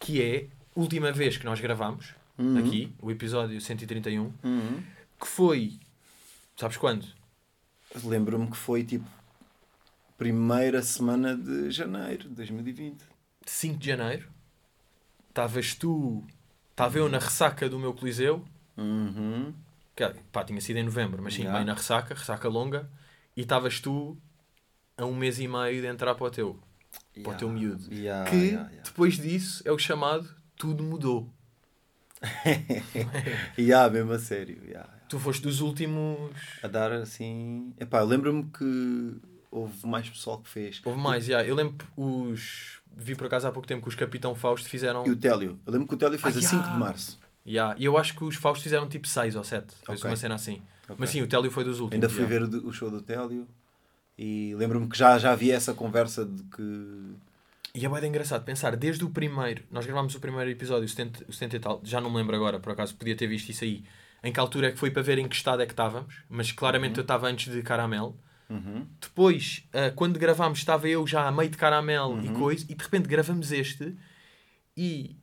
que é a última vez que nós gravámos Uhum. aqui, o episódio 131, Uhum. que foi, sabes quando? Lembro-me que foi, tipo, primeira semana de janeiro de 2020. 5 de janeiro. Estavas tu, estava eu na ressaca do meu Coliseu, Uhum. que pá, tinha sido em novembro, mas sim, Ya. bem na ressaca, ressaca longa, e estavas tu a um mês e meio de entrar para o teu. Para o teu miúdo. Yeah, que yeah, yeah. depois disso é o chamado tudo mudou. Yeah, mesmo a sério. yeah. Tu foste dos últimos. A dar assim. Epá, lembro-me que houve mais pessoal que fez. Houve mais, já. Eu lembro os. Vi por acaso há pouco tempo que os Capitão Fausto fizeram. E o Télio. Eu lembro que o Télio fez Ah, a yeah. 5 de março. Ya, E eu acho que os Faustos fizeram tipo 6 ou 7. Foi Ok. uma cena assim. Ok. Mas sim, o Télio foi dos últimos. Ainda fui ya. ver o, show do Télio e lembro-me que já, já havia essa conversa de que. E é bem engraçado pensar, desde o primeiro, nós gravámos o primeiro episódio, o 70, o 70 e tal, já não me lembro agora, por acaso podia ter visto isso aí, em que altura é que foi para ver em que estado é que estávamos, mas claramente eu estava antes de Caramel. Uhum. Depois, ah, quando gravámos, estava eu já a meio de Caramel e Uhum. coisa, e de repente gravamos este e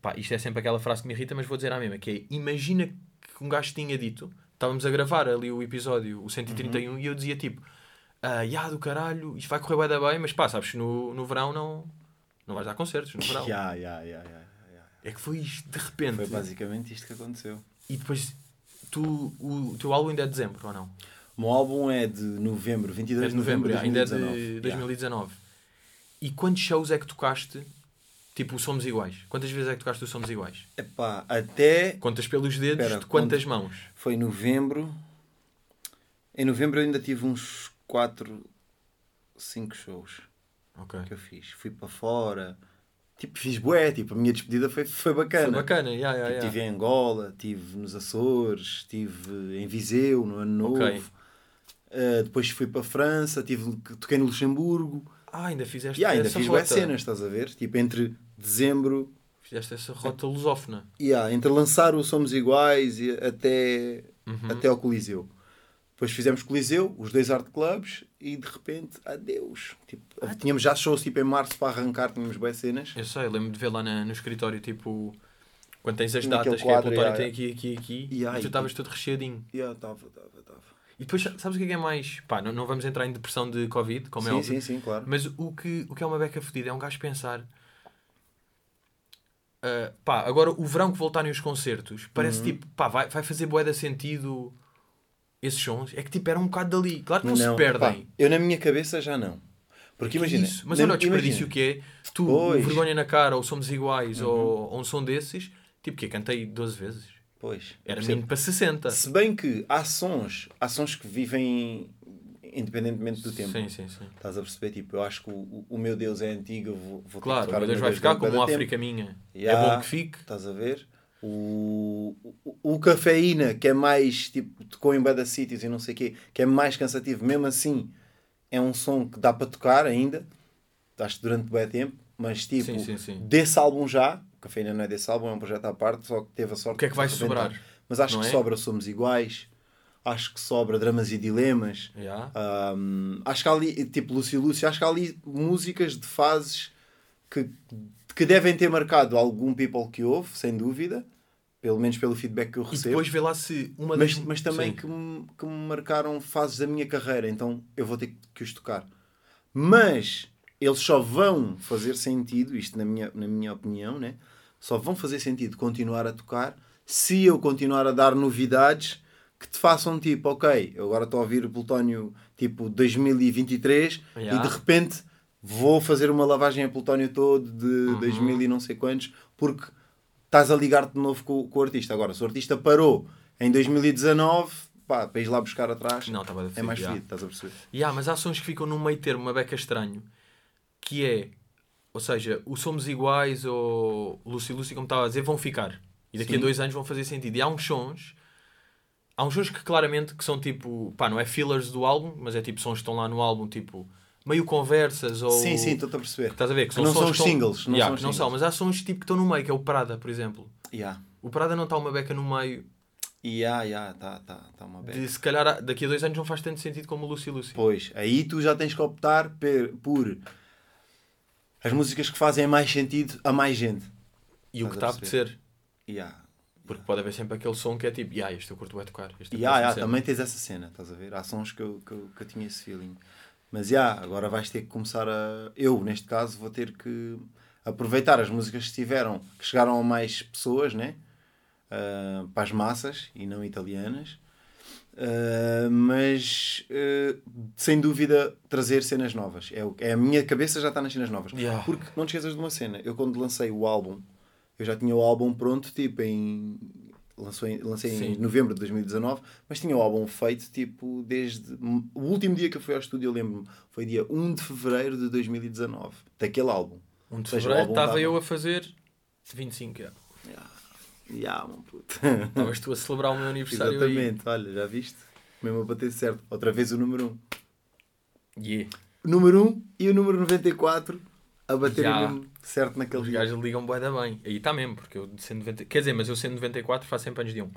pá, isto é sempre aquela frase que me irrita, mas vou dizer a mesma, que é imagina que um gajo tinha dito, estávamos a gravar ali o episódio, o 131, e eu dizia tipo, ah, ya do caralho, isto vai correr bem, bem, mas pá, sabes no, no verão não, não vais dar concertos, no verão. Ya, ya, ya, ya, ya. É que foi isto de repente. Foi basicamente isto que aconteceu. E depois, tu, o, o teu álbum ainda é de dezembro, ou não? O meu álbum é de novembro, 22 É de novembro, de já, ainda é de 2019. 2019. E quantos shows é que tocaste, tipo, Somos Iguais? Quantas vezes é que tocaste o Somos Iguais? Epá, até Contas pelos dedos Espera, de quantas mãos? foi novembro. Em novembro eu ainda tive uns 4, 5 shows Ok. que eu fiz. Fui para fora. Tipo, fiz bué. Tipo, a minha despedida foi, foi bacana. Foi bacana, yeah, yeah, Tipo, yeah. Estive em Angola, estive nos Açores, estive em Viseu, no Ano Novo. Ok. Uh, depois fui para a França, tive, toquei no Luxemburgo. Ah, ainda fizeste E ainda essa fiz rota. cenas, estás a ver? Tipo, entre dezembro Fizeste essa rota lusófona. e entre lançar o Somos Iguais e até, Uhum. até ao Coliseu. Depois fizemos Coliseu, os dois art clubs e de repente, adeus. Tipo, tínhamos já shows tipo em março para arrancar, tínhamos boas cenas. Eu sei, lembro de ver lá na- no escritório, tipo, quando tens as datas, que é a quadro, Plutónio yeah, tem aqui, aqui, aqui, Yeah, e tu estavas todo recheadinho. Yeah, estava, estava, estava. E depois, sabes o que é que é mais? Pá, não, não vamos entrar em depressão de Covid, como é Sim, óbvio. sim, sim, claro. Mas o que, o que é uma beca fodida é um gajo pensar. ah, pá, agora o verão que voltarem os concertos, parece Uhum. tipo, pá, vai, vai fazer boeda sentido esses sons. É que tipo, era um bocado dali. Claro que não, se Não, perdem. pá, eu na minha cabeça já não. Porque imagina. Isso. Mas olha o desperdício que é. Tu, Vergonha na Cara, ou Somos Iguais, Uhum. ou, ou um som desses, tipo que cantei 12 vezes. Pois. Era menino para 60. Se bem que há sons, há sons que vivem independentemente do tempo. Sim, sim, sim. Estás a perceber? Tipo, eu acho que o, o- meu Deus é antigo, eu vou, vou Claro, o meu Deus vai ficar como de África minha. Yeah. É bom que fique. Estás a ver? O, o, o cafeína, que é mais tipo, tocou em Bada Cities e não sei o quê, que é mais cansativo, mesmo assim é um som que dá para tocar ainda, acho que durante bem tempo, mas tipo, Sim, sim, sim. desse álbum já, cafeína não é desse álbum, é um projeto à parte, só que teve a sorte O que é que vai sobrar? Mas acho Não que é? sobra Somos Iguais, acho que sobra Dramas e Dilemas, Yeah. um, acho que há ali, tipo Lúcio Lúcio, acho que há ali músicas de fases que, que devem ter marcado algum people que houve, sem dúvida, pelo menos pelo feedback que eu E recebo, depois vê lá se uma mas, das. mas também Sim. que me, que me marcaram fases da minha carreira, então eu vou ter que os tocar. Mas eles só vão fazer sentido, isto na minha, na minha opinião, né? Só vão fazer sentido continuar a tocar se eu continuar a dar novidades que te façam tipo, ok, eu agora estou a ouvir o Plutónio tipo 2023 Yeah. e de repente vou fazer uma lavagem a Plutónio todo de Uhum. 2000 e não sei quantos porque estás a ligar-te de novo com, com o artista. Agora, se o artista parou em 2019, pá, para ir lá buscar atrás, Não, a é mais yeah. fedido, estás a perceber? Yeah, mas há sons que ficam no meio termo, uma beca estranho, que é, ou seja, o Somos Iguais ou Lucy Lucy, como estava a dizer, vão ficar. E daqui a Sim. dois anos vão fazer sentido. E há uns sons, há uns sons que claramente que são tipo, pá, não é fillers do álbum, mas é tipo sons que estão lá no álbum, tipo, meio conversas ou... Sim, sim, estou-te a perceber. Estás a ver? Que não são os que singles, não Yeah, são os que não são, singles. mas há sons tipo que estão no meio, que é o Prada, por exemplo. Yeah. O Prada não está uma beca no meio Yeah, yeah, tá, tá, tá uma beca. de se calhar daqui a dois anos não faz tanto sentido como o Lucy Lucy. Pois, aí tu já tens que optar per- por as músicas que fazem mais sentido a mais gente. E o que está a apetecer. Yeah. Porque pode haver sempre aquele som que é tipo, yeah, este eu curto é tocar. Este Yeah, yeah, sempre." também tens essa cena, estás a ver? Há sons que eu, que eu, que eu tinha esse feeling. Mas yeah, agora vais ter que começar a. Eu, neste caso, vou ter que aproveitar as músicas que estiveram, que chegaram a mais pessoas, né? Ah, para as massas e não italianas. Ah, mas ah, sem dúvida trazer cenas novas. É, o- é a minha cabeça já está nas cenas novas. Yeah. Porque não te esqueças de uma cena. Eu quando lancei o álbum, eu já tinha o álbum pronto, tipo em. Lançou em- lancei em Sim. novembro de 2019, mas tinha o álbum feito tipo desde. O último dia que eu fui ao estúdio, eu lembro-me, foi dia 1 de fevereiro de 2019, daquele álbum. Um de fevereiro estava tava- eu a fazer 25. yeah. Yeah, mano, puto. Estavas tu a celebrar o meu aniversário Exatamente, olha, já viste? Mesmo a bater certo. Outra vez o número 1. aí. Yeah. O número 1 e o número 94 a baterem Já. mesmo certo naquele Os dia. gajos ligam bué da bem. Aí está mesmo, porque eu sendo 90... Quer dizer, mas eu sendo 94 faço sempre anos de 1.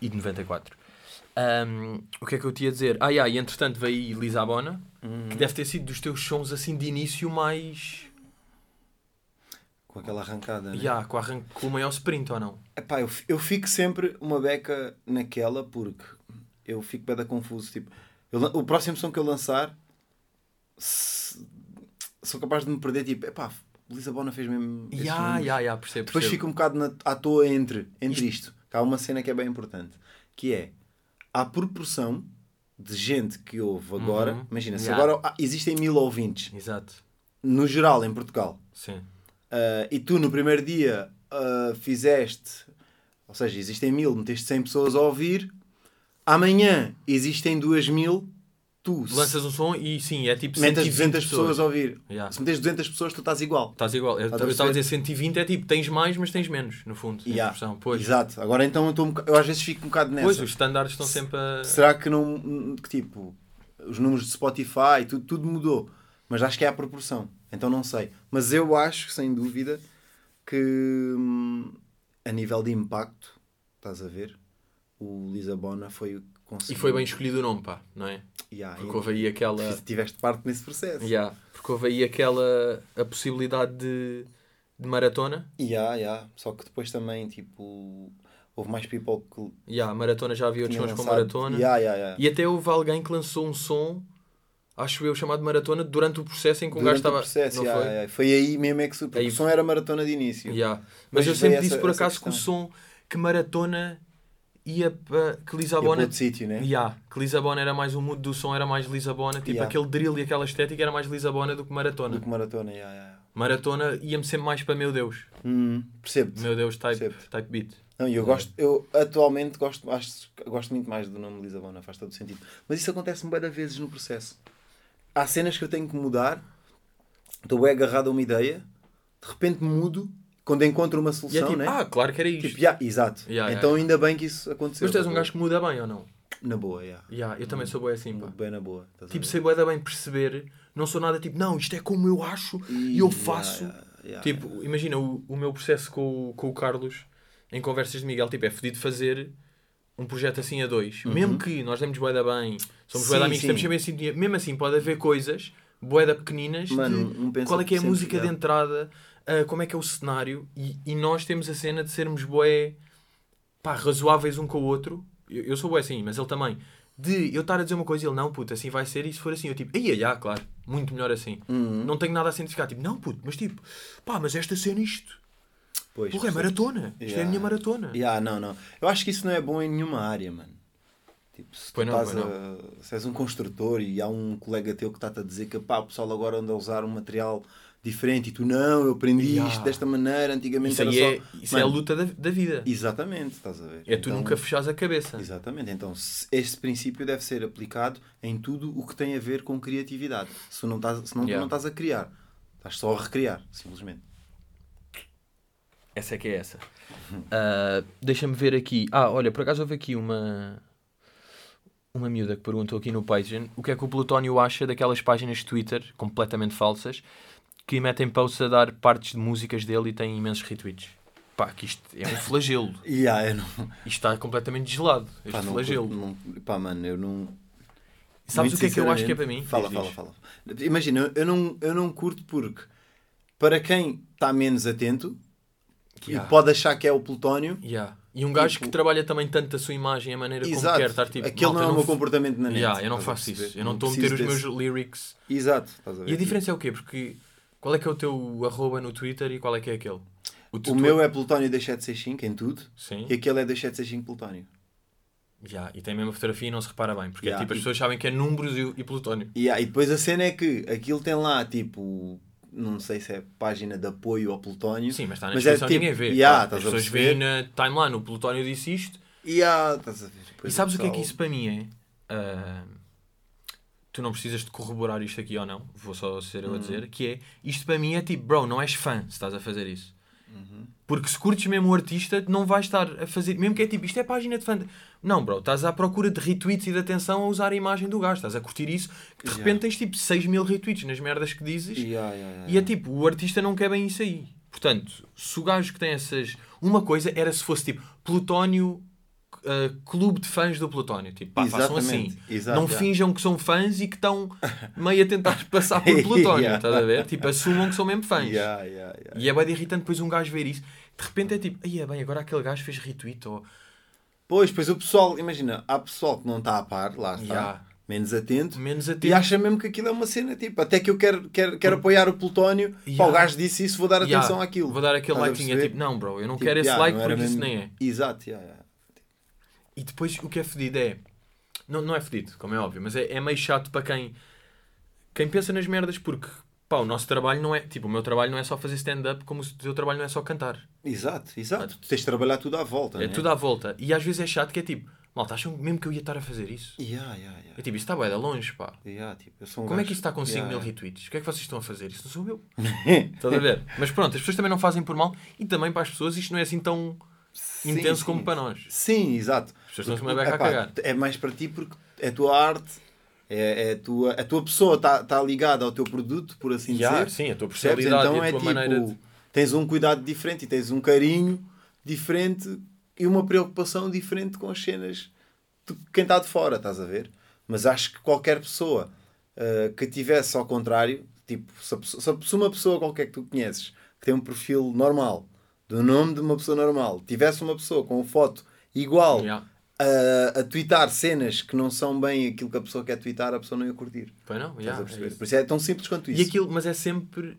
E de 94. Ahm, o que é que eu te ia dizer? Ah, yeah, e entretanto veio aí Lisabona, Uhum. que deve ter sido dos teus sons assim de início mais. Com aquela arrancada, né? Yeah, com, arran... com o maior sprint ou não? Epá, eu, eu fico sempre uma beca naquela porque eu fico bem confuso. Tipo, eu o próximo som que eu lançar se- sou capaz de me perder. Tipo, epá, Lisabona fez mesmo. números. ya, ya, percebo. Depois percebo. fico um bocado na, à toa entre, entre isto. Que há uma cena que é bem importante. Que é, a proporção de gente que ouve agora. Uhum. Imagina, se Ya. agora existem mil ouvintes, Exato. no geral, em Portugal. Sim. Uh, e tu no primeiro dia uh, fizeste, ou seja, existem mil, meteste 100 pessoas a ouvir, amanhã existem duas mil, tu Lanças um som e sim, é tipo metas 120 200 pessoas a ouvir. Ya. Se metes 200 pessoas, tu estás igual. Estás igual. Eu estava a dizer 120 é tipo, tens mais, mas tens menos, no fundo. expressão. Pois. Exato. Agora então eu, boca- eu às vezes fico um bocado nessa. Pois, os standards estão sempre a. Será que não. que tipo, os números de Spotify, tudo, tudo mudou. Mas acho que é a proporção. Então não sei. Mas eu acho, sem dúvida, que hum, a nível de impacto, estás a ver? o Lisabona foi o que E conseguiu. foi bem escolhido o nome, pá, não é? Yeah, Porque e- houve aí aquela. Tiveste parte nesse processo. Yeah, porque houve aí aquela. a possibilidade de, de maratona. Yeah, yeah. Só que depois também, tipo, houve mais people que Yeah, maratona já havia outros sons com maratona. Yeah, yeah, yeah. E até houve alguém que lançou um som, acho eu, chamado maratona, durante o processo em que um Durante gajo estava. o processo, não yeah, foi? yeah. foi aí mesmo é que porque Aí- o som era maratona de início. Yeah. Mas Depois eu sempre disse essa- por acaso que o som que maratona ia para. que Ia Lisabona. outro sítio, né? Yeah, que Lisabona era mais o mood do som, era mais Lisabona, tipo Yeah. aquele drill e aquela estética era mais Lisabona do que maratona. Do que maratona, yeah, yeah. Maratona ia-me sempre mais para meu Deus. Hum, percebo-te. Meu Deus, type, Percebo. type beat. Não, e eu gosto, eu atualmente gosto, acho, gosto muito mais do nome Lisabona, faz todo sentido. Mas isso acontece-me bem vezes no processo. Há cenas que eu tenho que mudar, estou bem agarrado a uma ideia, de repente mudo, quando encontro uma é solução, tipo, né? ah, claro que era isto. tipo, yeah, exato. Yeah, então yeah. ainda bem que isso aconteceu. Mas tu és um gajo que muda bem ou não? Na boa, yeah. Yeah, eu também sou bem assim, pá. Bem na boa. Tipo, sei da bem perceber, não sou nada tipo, não, isto é como eu acho e eu faço. tipo, imagina o, o meu processo com, o- com o Carlos em conversas de Miguel, tipo, é fodido fazer um projeto assim a dois. Mesmo que nós demos bué da bem, somos bué. Sim, da amigos, sim. estamos sempre em sintonia. Mesmo assim, pode haver coisas bué da pequeninas Mano, de um qual é que é a música yeah. de entrada, ah, como é que é o cenário e, e nós temos a cena de sermos bué pá, razoáveis um com o outro. Eu, eu sou bué assim, mas ele também. De eu estar a dizer uma coisa e ele, não, puto, assim vai ser, e se for assim, eu tipo, ia, ia, claro, muito melhor assim. Uhum. Não tenho nada a cientificar, tipo, não, puto, mas tipo, pá, mas esta cena, isto, Pois, porra, é maratona, isto é a Yeah. minha maratona. Yeah, não, não. Eu acho que isso não é bom em nenhuma área, mano. Tipo, se, tu não, estás a- se és um construtor e há um colega teu que está-te a dizer que pá, o pessoal agora anda a usar um material diferente e tu não, eu aprendi Yeah. isto desta maneira, antigamente Isso era só. é, isso é a Mano, luta da, da vida. Exatamente, estás a ver? É tu Então- nunca fechares a cabeça. Exatamente, então se- este princípio deve ser aplicado em tudo o que tem a ver com criatividade. Se não estás, senão Yeah. tu não estás a criar, estás só a recriar, simplesmente. Essa é que é essa. Ah, Deixa-me ver aqui. Ah, olha, por acaso houve aqui uma. Uma miúda que perguntou aqui no Patreon o que é que o Plutónio acha daquelas páginas de Twitter completamente falsas que metem posts a dar partes de músicas dele e têm imensos retweets. Pá, que isto é um flagelo. Yeah, eu não, Isto está completamente gelado. Este pá, não, flagelo. não, pá, mano, eu não. Sabes Muito o que é que eu acho que é para mim? Fala, Diz, fala, diz. fala. Imagina, eu- não, eu não curto porque para quem está menos atento e pode achar que é o plutónio, Yeah. E um gajo Tipo- que trabalha também tanto a sua imagem, a maneira como exato, quer estar tipo. aquele não é o meu comportamento na net. Yeah, eu não faço isso. Eu não estou a meter os preciso meus desse- lyrics. Exato? E a diferença é o quê? Porque qual é que é o teu arroba no Twitter e qual é que é aquele? O meu é plutónio 2765 em tudo Sim. e aquele é 2765 plutónio. Já, e tem a mesma fotografia e não se repara bem. Porque é Yeah, tipo, as e- pessoas sabem que é números e, e plutónio. E, ah, e depois a cena é que aquilo tem lá tipo, não sei se é página de apoio ao plutónio. Sim, mas está na Mas é descrição tipo- ninguém vê. Yeah, estás as pessoas veem na timeline, o plutónio disse isto. E, ah, estás a ver? Depois e sabes o que é que isso para mim é? Ah, tu não precisas de corroborar isto aqui ou não, vou só ser eu a Uhum. dizer, que é, isto para mim é tipo, bro, não és fã se estás a fazer isso. Uhum. Porque se curtes mesmo o artista, não vais estar a fazer, mesmo que é tipo, isto é página de fã. Não, bro, estás à procura de retweets e de atenção a usar a imagem do gajo, estás a curtir isso, que de Yeah. repente tens tipo 6 mil retweets nas merdas que dizes Yeah, yeah, yeah. e é tipo, o artista não quer bem isso aí. Portanto, se o gajo que tem essas. Uma coisa era se fosse tipo Plutónio, uh, clube de fãs do Plutónio. Tipo, pá, façam assim. Exato, não yeah. finjam que são fãs e que estão meio a tentar passar por Plutónio. Yeah. Estás a ver? Tipo, assumam que são mesmo fãs. Yeah, yeah, yeah. E é bem irritante depois um gajo ver isso. De repente é tipo, aí é bem, agora aquele gajo fez retweet. Ou... Pois, pois o pessoal, imagina, há pessoal que não está a par, lá está, Yeah. menos atento, Menos e atento. acha mesmo que aquilo é uma cena, tipo, até que eu quero, quero, quero apoiar o plutónio, pá, Yeah. o gajo disse isso, vou dar Yeah, atenção àquilo. Vou dar aquele likinho. É tipo, não, bro, eu não Tipo, quero esse yeah, like não era porque isso mesmo- nem é. Exato, yeah. E depois o que é fedido é. Não, não é fedido, como é óbvio, mas é, é meio chato para quem. Quem pensa nas merdas, porque pá, o nosso trabalho não é. Tipo, o meu trabalho não é só fazer stand-up, como o teu trabalho não é só cantar. Exato, exato. Tu tens de trabalhar tudo à volta, É né? tudo à volta. E às vezes é chato que é tipo, malta, acham mesmo que eu ia estar a fazer isso? Yeah, yeah, yeah. É tipo, isso está bem, de longe, pá. Yeah, tipo, eu sou um Como é gajo- que isso está com 5 Yeah, mil yeah. retweets? O que é que vocês estão a fazer? Isso não sou eu. Estás a ver? Mas pronto, as pessoas também não fazem por mal e também para as pessoas isto não é assim tão Sim, intenso sim. como para nós. Sim, exato. As pessoas estão-se uma beca a cagar. É mais para ti porque é a tua arte, é, é a, tua, a tua pessoa está tá ligada ao teu produto, por assim Yeah, dizer. sim, a tua personalidade Então a é tua tipo, maneira de. tens um cuidado diferente e tens um carinho diferente e uma preocupação diferente com as cenas de quem está de fora, estás a ver? Mas acho que qualquer pessoa uh, que tivesse ao contrário, tipo, se, a, se uma pessoa qualquer que tu conheces que tem um perfil normal, do nome de uma pessoa normal, tivesse uma pessoa com uma foto igual Yeah. A, a twittar cenas que não são bem aquilo que a pessoa quer twittar, a pessoa não ia curtir. Pois não? Yeah, perceber? é isso. Por isso é tão simples quanto isso. E aquilo, mas é sempre.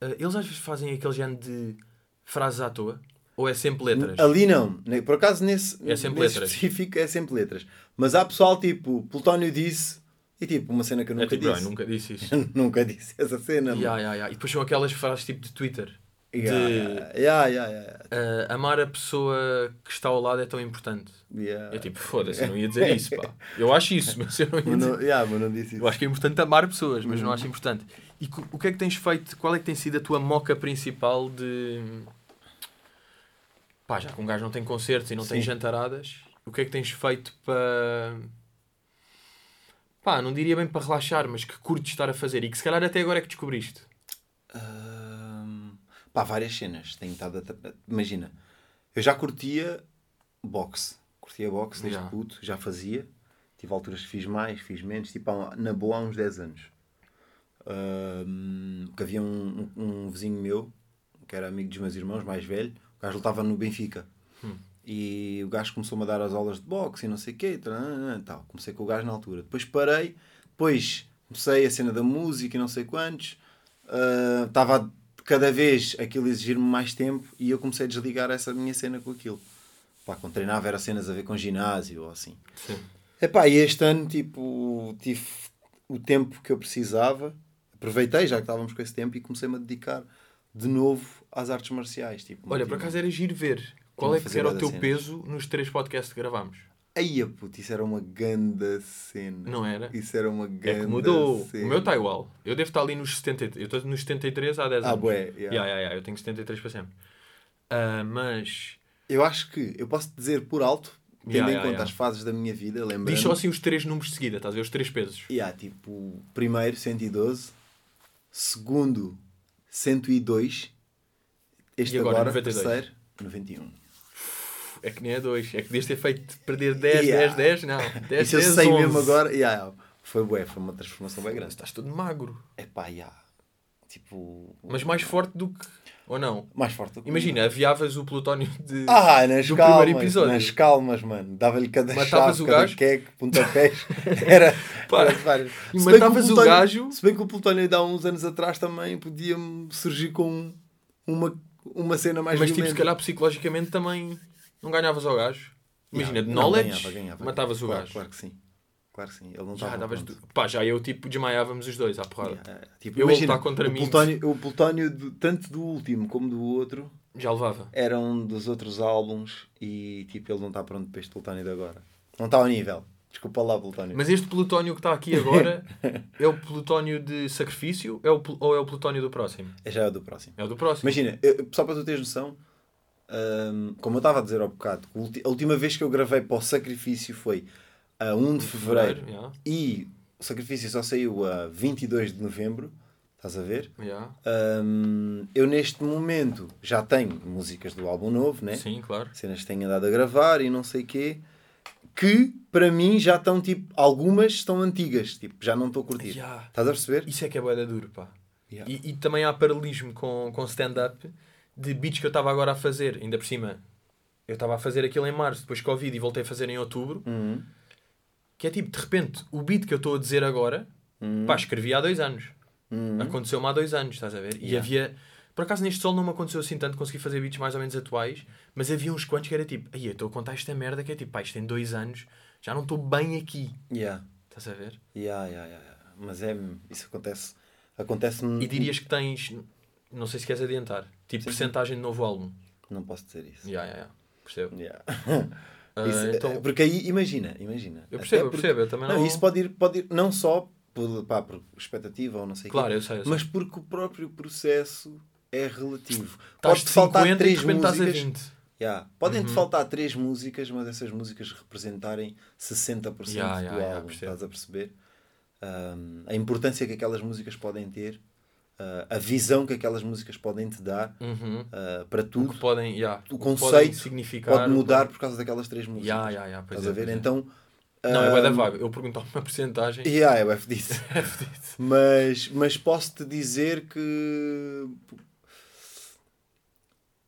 eh, eles às vezes fazem aquele género de frases à toa? Ou é sempre letras? Ali não. Por acaso nesse, É sempre nesse letras. específico é sempre letras. Mas há pessoal tipo, Plutónio disse, e tipo, uma cena que eu É nunca tipo, "Ah, disse. nunca disse isso. Nunca disse essa cena. Yeah, yeah, yeah. E depois são aquelas frases tipo de Twitter. Yeah, de yeah, yeah, eh, amar a pessoa que está ao lado é tão importante. É tipo, foda-se, eu não ia dizer isso, pá. Eu acho isso, mas eu não ia dizer. não, não disse isso. Eu acho que é importante amar pessoas, mas não acho importante. E o que é que tens feito? Qual é que tem sido a tua moca principal de. Pá, já que um gajo não tem concertos e não tem Sim. jantaradas, o que é que tens feito para. Pá, não diria bem para relaxar, mas que curtes estar a fazer e que se calhar até agora é que descobriste. Ahm, pá, várias cenas. Tenho estado a Imagina, eu já curtia boxe. Curtia boxe desde Já. puto, já fazia. Tive alturas que fiz mais, fiz menos. Tipo, na boa há uns 10 anos. Ahm, que havia um, um- um vizinho meu, que era amigo dos meus irmãos, mais velho. O gajo lutava no Benfica. E o gajo começou-me a dar as aulas de boxe e não sei o quê. tal. Comecei com o gajo na altura. Depois parei. Depois comecei a cena da música e não sei quantos. Ah, Estava a- cada vez aquilo exigir-me mais tempo e eu comecei a desligar essa minha cena com aquilo. Pá, quando treinava era cenas a ver com ginásio ou assim. Sim. Epá, e este ano, tipo, tive o tempo que eu precisava, aproveitei já que estávamos com esse tempo e comecei-me a dedicar de novo às artes marciais. Tipo, Olha, não por acaso era giro ver qual é que era o teu cenas. peso nos três podcasts que gravámos. Aí, puto, isso era uma ganda cena. Não era? Isso era uma ganda É que mudou. cena. O meu está igual. Eu devo estar ali nos 73. Eu estou nos 73 há 10 Ah, anos. bué, yeah. Yeah, yeah, yeah, Eu tenho 73 para sempre. Ah, mas. Eu acho que, eu posso dizer por alto, tendo Yeah, em yeah, conta as fases da minha vida, lembrando... Diz só assim os três números de seguida, estás a ver? Os três pesos. Yeah, tipo, primeiro 112, segundo 102, este E agora, agora, 92? terceiro 91. É que nem é dois. É que devias ter feito perder 10, Yeah. 10, 10, não. 10, Isso eu 10, sei 11. mesmo agora. Yeah. Foi bué, foi uma transformação bem grande. Estás todo magro. É pá, yeah. tipo. Mas mais forte do que. Ou não? Mais forte do que Imagina, aviavas o plutónio de. Ah, nas do calmas, primeiro episódio. nas calmas, mano. Dava-lhe cada Matavas chave, o cada gajo? queque, pontapés. Era, Pá. era vários. E matavas o Plutónio- gajo? Se bem que o Plutónio de há uns anos atrás também podia-me surgir com uma, uma cena mais Mas tipo, se violenta. calhar psicologicamente também não ganhavas ao gajo. Imagina, de knowledge, ganhava, ganhava. matavas o claro, gajo. Claro que sim. Claro que sim. Ele não Já davas. pronto. Pá, já eu tipo desmaiávamos os dois à porrada. Yeah, Tipo, Eu imagina, lutar contra o mim. Plutónio, o Plutónio do- tanto do último como do outro Já levava. era um dos outros álbuns e tipo, ele não está pronto para este Plutónio de agora. Não está ao nível. Desculpa lá, Plutónio. Mas este plutónio que está aqui agora é o plutónio de sacrifício é o, ou é o plutónio do próximo? É já é o do próximo. É o do próximo. Imagina, só para tu teres noção, hum, como eu estava a dizer ao bocado, a última vez que eu gravei para o Sacrifício foi a 1 de fevereiro yeah, e o Sacrifício só saiu a 22 de novembro. Estás a ver? yeah. Hum, eu neste momento já tenho músicas do álbum novo, né? Sim, claro. cenas que tenho andado a gravar e não sei quê, que para mim já estão tipo, algumas estão antigas, tipo, já não estou a curtir. Yeah. Estás a perceber? Isso é que é boeda duro, pá. Yeah. E, e também há paralelismo com, com stand-up de beats que eu estava agora a fazer. Ainda por cima, eu estava a fazer aquilo em março, depois Covid e voltei a fazer em outubro. Uhum. Que é tipo, de repente, o beat que eu estou a dizer agora, Uhum. pá, escrevi há dois anos. Uhum. Aconteceu-me há dois anos, estás a ver? E Yeah. havia. Por acaso neste sol não me aconteceu assim tanto, consegui fazer beats mais ou menos atuais, mas havia uns quantos que era tipo, aí eu estou a contar esta merda que é tipo, pá, isto tem dois anos, já não estou bem aqui. Yeah. Estás a ver? Yeah, yeah, yeah. Mas é, isso acontece, acontece E dirias que tens, não sei se queres adiantar, tipo, Sim, sim. percentagem de novo álbum. Não posso dizer isso. Ya, ya, ya. Percebo. Yeah. Ah, Isso, é- então, Porque aí, imagina, imagina. eu percebo, eu porque- percebo, eu também não... Não, isso pode ir, pode ir não só por, pá, por expectativa ou não sei o Claro, quê, eu sei, eu sei. mas porque o próprio processo é relativo. Pode-te faltar 50 de três músicas. 20. Yeah. Podem-te Uhum. faltar três músicas, mas essas músicas representarem 60% Yeah, do yeah, yeah, álbum. estás a perceber? Um, a importância que aquelas músicas podem ter uh, a visão que aquelas músicas podem te dar Uhum. uh, para O tudo. que podem, yeah, O conceito significar. Pode mudar por causa daquelas três músicas. Yeah, yeah, yeah, Estás é, a ver? é. Então. Não, é da um, vibe. Eu pergunto uma porcentagem. Yeah, é o F disso. mas, mas posso-te dizer que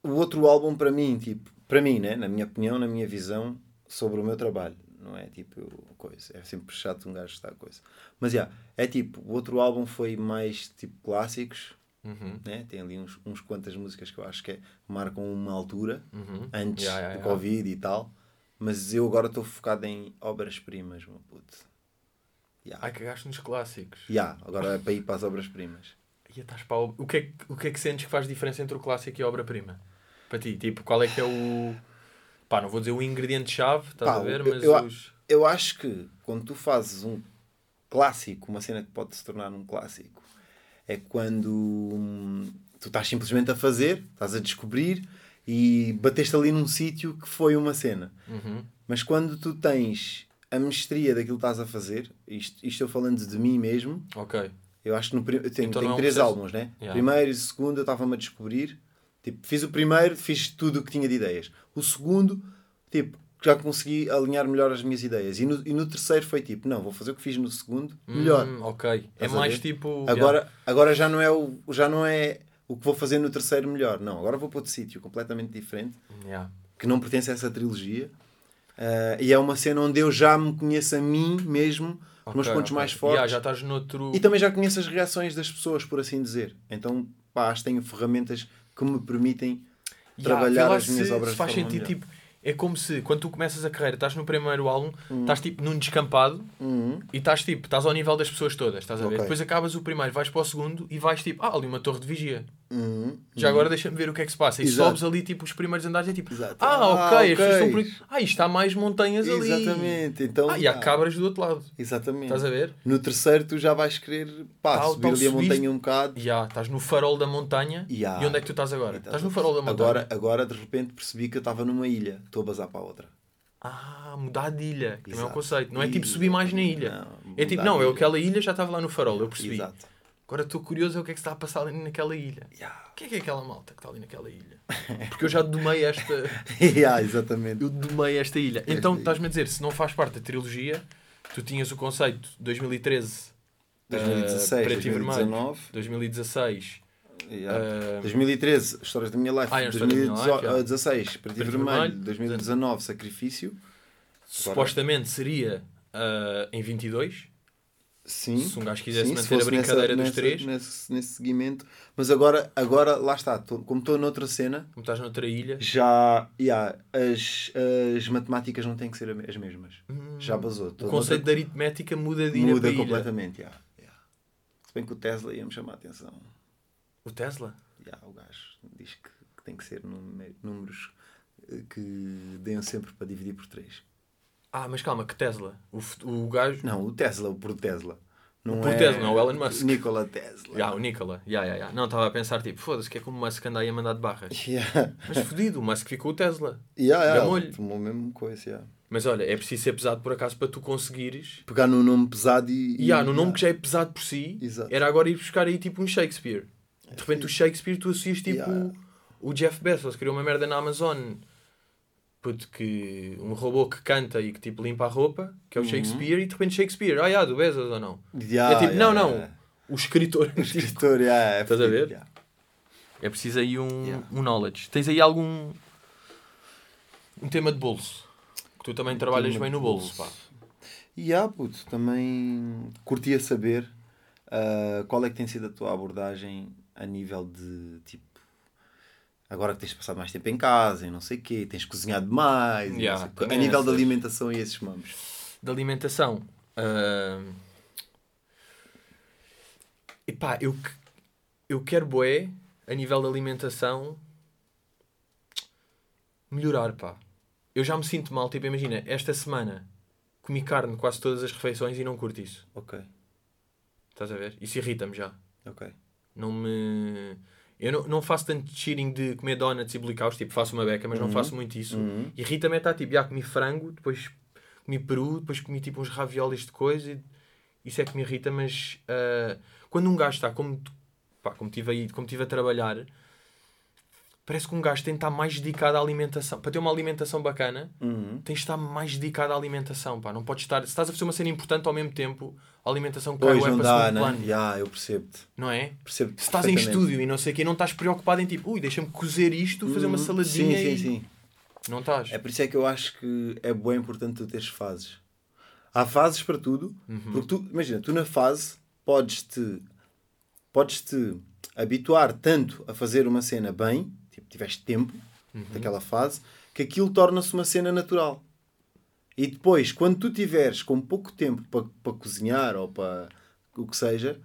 o outro álbum para mim, tipo, para mim, né? na minha opinião, na minha visão sobre o meu trabalho, não é tipo coisa, é sempre chato um gajo estar coisa. Mas já, é tipo, o outro álbum foi mais tipo clássicos, Uhum. né? tem ali uns, uns quantas músicas que eu acho que é- marcam uma altura Uhum. antes Yeah, yeah, do yeah. Covid e tal. Mas eu agora estou focado em obras-primas, meu puto. Yeah. Ai, cagaste nos clássicos. Yeah, agora é para ir para as obras-primas. E estás para o... O, que é, que- o que é que sentes que faz diferença entre o clássico e a obra-prima? Para ti, tipo, qual é que é o. Pá, não vou dizer o ingrediente-chave, estás Pá, a ver? eu- Mas eu- os. Eu acho que quando tu fazes um clássico, uma cena que pode se tornar um clássico, é quando hum, tu estás simplesmente a fazer, estás a descobrir e bateste ali num sítio que foi uma cena. Uhum. Mas quando tu tens a mestria daquilo que estás a fazer, isto, isto eu falando de mim mesmo, Ok. eu acho que no, eu tenho, Então tenho é três álbuns, né? Yeah. Primeiro e segundo eu estava-me a descobrir. Tipo, fiz o primeiro, fiz tudo o que tinha de ideias. O segundo, tipo, já consegui alinhar melhor as minhas ideias. E no, e no terceiro foi tipo, não, vou fazer o que fiz no segundo, melhor. Hum, ok. É Estás a mais tipo. Agora, agora já não é o já não é o que vou fazer no terceiro melhor. Não, agora vou para outro sítio completamente diferente, Yeah. Yeah. que não pertence a essa trilogia. Ah, e é uma cena onde eu já me conheço a mim mesmo, os meus pontos ok. mais fortes. Yeah, já estás noutro. E também já conheço as reações das pessoas, por assim dizer. Então, pá, acho que tenho ferramentas que me permitem Yeah, trabalhar as minhas obras se faz de forma sentido, tipo, é como se quando tu começas a carreira, estás no primeiro álbum, estás tipo num descampado Uhum. e estás tipo, estás ao nível das pessoas todas, estás a ver? Ok. Depois acabas o primeiro, vais para o segundo e vais tipo, ah, ali uma torre de vigia. Uhum. Já agora deixa-me ver o que é que se passa. E Exato. sobes ali tipo os primeiros andares é tipo, Exato. ah, Ah, ok, as pessoas ok. estão por. Ah, isto há mais montanhas ali. Exatamente. Então, Ah, e há pá, cabras do outro lado. Exatamente. Estás a ver? No terceiro, tu já vais querer pá, Tal, subir tal, ali a montanha um bocado. Já, estás no farol da montanha. Ya. E onde é que tu estás agora? Estás no farol da montanha. Agora, agora, de repente, percebi que eu estava numa ilha. Estou a bazar para a outra. Ah, mudar de ilha. que Também é um conceito. Não é tipo subir mais na ilha. Não, é tipo, não, eu ilha. aquela ilha já estava lá no farol, eu percebi. Exato. Agora estou curioso é o que é que está a passar ali naquela ilha. Ya. O que é que é aquela malta que está ali naquela ilha? Porque eu já domei esta. Ya, exatamente. Eu domei esta ilha. Então estás-me a dizer, se não faz parte da trilogia, tu tinhas o conceito 2013, 2016, preto e vermelho. 2019. 2016. Ya. eh, 2013, Histórias da Minha Life. Ah, é, Histórias da Minha Life, já. 2016, Preto e Preto e Vermelho. Vermelho. 2019, Sacrifício. supostamente seria eh, em 22. Sim. Se um gajo quisesse Sim, manter a brincadeira dos nessa, três. Nesse, nesse seguimento. Mas agora, agora lá está. tô- como estou noutra cena, Como estás noutra ilha. já ya, as, as matemáticas não têm que ser as mesmas. Já basou. O conceito de aritmética muda de ilha muda ilha. completamente. ya, ya. Se bem que o Tesla ia-me chamar a atenção. O Tesla? Ya, o gajo diz que, que tem que ser número- números eh, que deem sempre para dividir por 3. Ah, mas calma, que Tesla? O, o gajo. Não, o Tesla, o por Tesla. Não por é Tesla, não, o Elon Musk. Nikola Tesla. Ya, o Nikola. Ya, ya, ya. Não, estava a pensar tipo, foda-se, que é como o Musk anda aí a mandar de barras. Yeah. Mas fodido, o Musk ficou o Tesla. Yeah, yeah, tomou mesmo coisa, yeah. Mas olha, é preciso ser pesado por acaso para tu conseguires. Pegar num nome pesado e. E há, no nome que já é pesado por si, Exato. era agora ir buscar aí tipo um Shakespeare. De repente o Shakespeare tu associas tipo Yeah. o Jeff Bezos criou uma merda na Amazon. Puto, que um robô que canta e que tipo limpa a roupa, que é o Shakespeare, e de repente Shakespeare, ah, yeah, do Bezos ou não? Yeah, é tipo, yeah, não, não, yeah. o escritor. O escritor, yeah, é Estás a ver? yeah. É preciso aí um, Yeah. um knowledge. Tens aí algum. um tema de bolso? Que tu também trabalhas tema bem no bolso, bolso. pá. E há, puto, também curtia saber ah, qual é que tem sido a tua abordagem a nível de tipo. Agora que tens passado mais tempo em casa e não sei o quê, tens cozinhado mais, Yeah, a nível de essas. alimentação e esses mamos. de alimentação. ah, Epá, eu, eu quero boé a nível de alimentação melhorar, pá. Eu já me sinto mal, tipo, imagina, esta semana comi carne quase todas as refeições e não curto isso. Ok, Estás a ver? Isso irrita-me já. ok. Não me. Eu não, não faço tanto cheating de comer donuts e blicaus, tipo, faço uma beca, mas não faço muito isso. Uhum. Irrita-me é estar tipo, já comi frango, depois comi peru, depois comi tipo uns raviolis de coisa. e Isso é que me irrita, mas ah, quando um gajo está como pá, como estive aí, como estive a trabalhar, parece que um gajo tem de estar mais dedicado à alimentação. Para ter uma alimentação bacana, Uhum. tens de estar mais dedicado à alimentação, pá. Não podes estar... Se estás a fazer uma cena importante ao mesmo tempo, a alimentação cai Pois é para dá, segundo né? plano. Já, eu percebo-te. Não é? Percebo Se estás em estúdio e não sei o quê, não estás preocupado em tipo, ui, deixa-me cozer isto, fazer uma saladinha Uhum. Sim, sim, e... sim. Não estás. É por isso é que eu acho que é bem importante tu teres fases. Há fases para tudo, Uhum. porque tu, imagina, tu na fase podes-te podes-te habituar tanto a fazer uma cena bem, tiveste tempo Uhum. daquela fase, que aquilo torna-se uma cena natural. E depois, quando tu tiveres com pouco tempo para, para cozinhar ou para o que seja,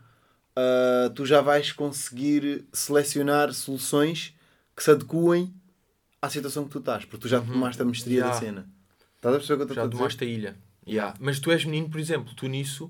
ah, tu já vais conseguir selecionar soluções que se adequem à situação que tu estás, porque tu já tomaste a mestria Já. da cena. Estás a perceber o que eu Já estou a dizer? tomaste a ilha. Yeah. Mas tu és menino, por exemplo, tu nisso,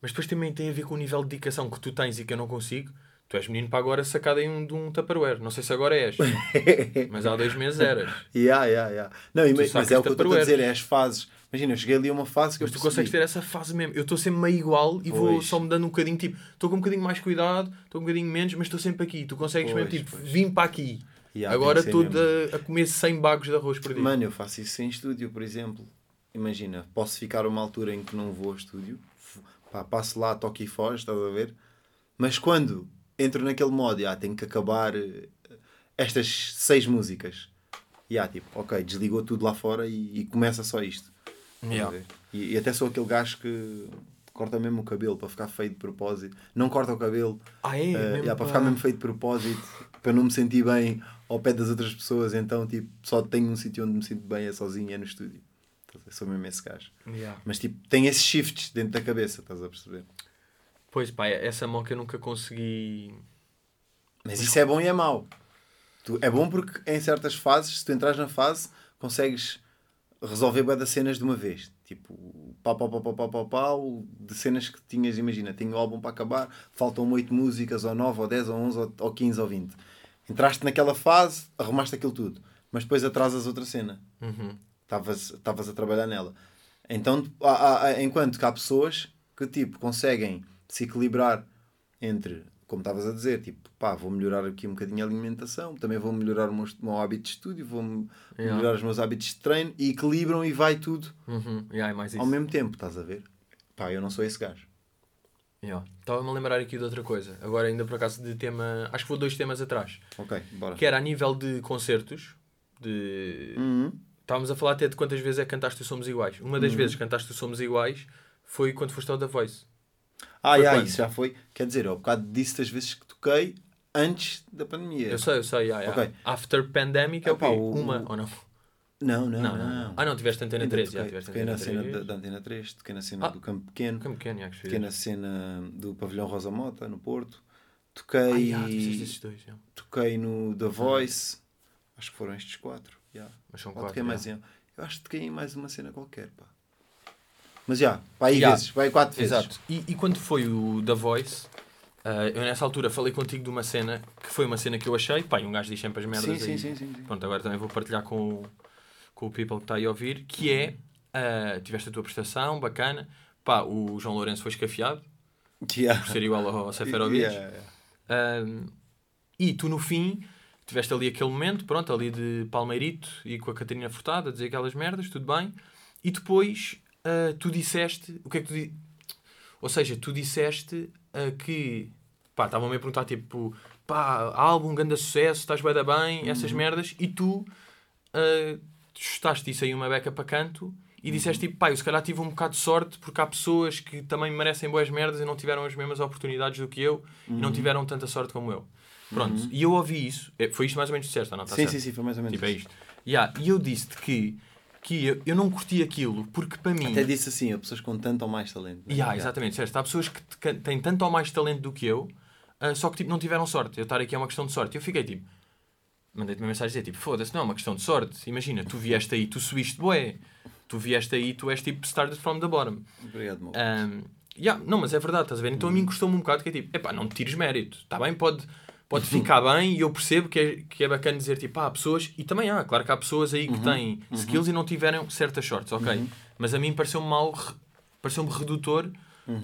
mas depois também tem a ver com o nível de dedicação que tu tens e que eu não consigo. Tu és menino para agora sacado em um, de um Tupperware. Não sei se agora és, mas há dois meses eras. Yeah, yeah, yeah. Não, mas, sacas é o que eu estou a dizer, é as fases. Imagina, eu cheguei ali a uma fase que Mas eu tu percebi. consegues ter essa fase mesmo. Eu estou sempre meio igual e vou Pois. só me dando um bocadinho, tipo, estou com um bocadinho mais cuidado, estou um bocadinho menos, mas estou sempre aqui. Tu consegues Pois, mesmo, tipo, pois. vim para aqui. Yeah, agora estou a, a comer 100 bagos de arroz por dia. Mano, eu faço isso em estúdio, por exemplo. Imagina, posso ficar uma altura em que não vou ao estúdio, pá, passo lá, toco e foge, estás a ver? Mas quando entro naquele modo, ah, tenho que acabar eh, estas seis músicas. E ah, tipo, ok, desligou tudo lá fora e, e começa só isto. Yeah. E, e até sou aquele gajo que corta mesmo o cabelo para ficar feio de propósito. Não corta o cabelo Ah, é? Mesmo yeah, para para- ficar mesmo feito de propósito, para não me sentir bem ao pé das outras pessoas. Então, tipo, só tenho um sítio onde me sinto bem, é sozinho, é no estúdio. Sou mesmo esse gajo. Yeah. Mas, tipo, tem esses shifts dentro da cabeça, estás a perceber? Pois pá, essa moca eu nunca consegui. Mas isso é bom e é mau. Tu, é bom porque em certas fases, se tu entras na fase, consegues resolver bué das cenas de uma vez. Tipo, pau, pau, pau, pau, pau, pau, pau, de cenas que tinhas, imagina, tenho o álbum para acabar, faltam 8 músicas, ou 9, ou 10, ou 11, ou, ou 15, ou 20. Entraste naquela fase, arrumaste aquilo tudo. Mas depois atrasas outra cena. Uhum. Estavas estavas a trabalhar nela. Então, há- há- enquanto que há pessoas que, tipo, conseguem se equilibrar entre, como estavas a dizer, tipo, pá, vou melhorar aqui um bocadinho a alimentação, também vou melhorar o meu, o meu hábito de estúdio, vou Yeah. melhorar os meus hábitos de treino e equilibram e vai tudo Uhum. Yeah, é ao mesmo tempo, estás a ver? Pá, eu não sou esse gajo. Yeah. Estava-me a lembrar aqui de outra coisa. Agora, ainda por acaso, de tema. Acho que vou dois temas atrás. Ok, bora. Que era a nível de concertos. De... Uhum. Estávamos a falar até de quantas vezes é que cantaste o Somos Iguais. Uma das vezes que cantaste o Somos Iguais foi quando foste ao The Voice. Ah, Foi já, quando? isso já foi. Quer dizer, eu bocado disse das vezes que toquei antes da pandemia. Eu sei, eu sei. Yeah, yeah. Ok. After Pandemic é o Epá, quê? o- Uma ou não? Não, não, Não, não. não, não. Ah, não, tiveste Antena Ainda 13. já, toquei, tiveste toquei na cena 3. da, da Antena 3, toquei na cena Ah. do Campo Pequeno, Como pequeno, yeah, que toquei na cena do Pavilhão Rosa Mota, no Porto, Ah, toquei, yeah, fizeste esses dois. yeah. toquei no The Voice, acho que foram estes quatro. Yeah. Mas são Ou quatro. toquei mais yeah. em, eu acho que toquei em mais uma cena qualquer. Pá. Mas já, vai aí Yeah. vezes, vai quatro vezes. Exato. E, e quando foi o The Voice, ah, eu nessa altura falei contigo de uma cena que foi uma cena que eu achei. Pá, e um gajo diz sempre as merdas Sim, aí. sim, sim. Pronto, agora também vou partilhar com, o- com o people que está aí a ouvir, que é, ah, tiveste a tua prestação, bacana, pá, o João Lourenço foi escafiado, Yeah. por ser igual ao Seferovic, Yeah, yeah. Ah, e tu no fim, tiveste ali aquele momento, pronto, ali de Palmeirito e com a Catarina Furtado a dizer aquelas merdas, tudo bem, e depois ah, tu disseste, o que é que tu di... Ou seja, tu disseste ah, que, pá, estavam-me a perguntar, tipo, pá, álbum, grande sucesso, estás bem da bem, essas merdas, e tu uh, isso aí uma beca para canto e disseste tipo, pá, eu se calhar tive um bocado de sorte porque há pessoas que também merecem boas merdas e não tiveram as mesmas oportunidades do que eu e não tiveram tanta sorte como eu. Pronto, e eu ouvi isso, foi isto mais ou menos ou não? Tá Sim, certo? sim, sim, foi mais ou menos. Tipo, é isto. Yeah, e eu disse-te que, que eu, eu não curti aquilo porque para mim. Até disse assim, há pessoas com tanto ou mais talento. né? Yeah, exatamente, disseste, há pessoas que têm tanto ou mais talento do que eu, ah, só que tipo, não tiveram sorte. Eu estar aqui é uma questão de sorte. Eu fiquei tipo, mandei-te uma mensagem dizer tipo, foda-se, não é uma questão de sorte. Imagina, tu vieste aí, tu subiste bué, tu vieste aí, tu és tipo started from the bottom. Obrigado, meu. Um, yeah, não, mas é verdade, estás a ver? Então a Uhum. mim custou-me um bocado que é tipo, epá, não te tires mérito, está bem, pode, pode ficar bem e eu percebo que é, que é bacana dizer tipo, ah, há pessoas, e também há, claro que há pessoas aí que Uhum. têm skills e não tiveram certas sortes, ok? Mas a mim pareceu-me mal, re- pareceu-me redutor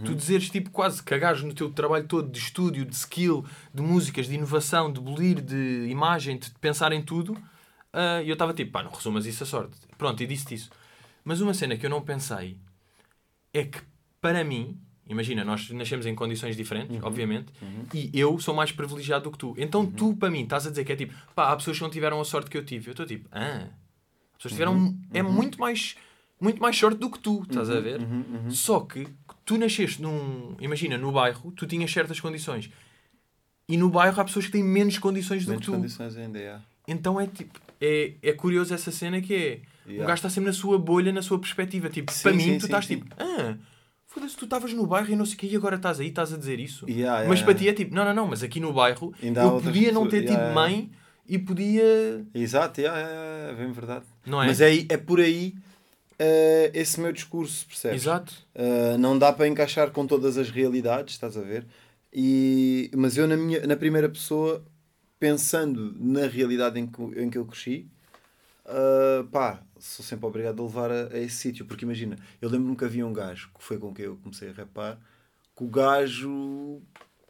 Tu dizeres tipo quase cagares no teu trabalho todo de estúdio, de skill, de músicas, de inovação, de bolir, de imagem, de pensar em tudo. ah, E eu estava tipo, pá, não resumas isso a sorte. Pronto, e disse-te isso. Mas uma cena que eu não pensei é que, para mim, imagina, nós nascemos em condições diferentes, obviamente, e eu sou mais privilegiado do que tu. Então tu, para mim, estás a dizer que é tipo, pá, há pessoas que não tiveram a sorte que eu tive. Eu estou tipo, ah, as pessoas tiveram. É muito mais. Muito mais sorte do que tu, estás a ver? Só que tu nasceste num. Imagina, no bairro, tu tinhas certas condições. E no bairro há pessoas que têm menos condições do Menos que tu. condições ainda, é. Então é tipo, é, é curioso essa cena que é. O Yeah. gajo está sempre na sua bolha, na sua perspectiva. Tipo, Sim, para mim, sim, tu sim, estás tipo, ah, foda-se, tu estavas no bairro e não sei o quê, e agora estás aí, estás a dizer isso. Yeah, yeah, mas para yeah. ti é tipo, não, não, não, mas aqui no bairro Ainda eu podia não ter tido yeah, yeah. mãe e podia. Exato, é, é, bem verdade. Não é? Mas é, é por aí eh, esse meu discurso, percebes? Exato. Uh, não dá para encaixar com todas as realidades, estás a ver? E, mas eu, na, minha, na primeira pessoa, pensando na realidade em que, em que eu cresci, uh, pá, sou sempre obrigado a levar a, a esse sítio. Porque imagina, eu lembro-me que havia um gajo, que foi com quem eu comecei a rapar, que o gajo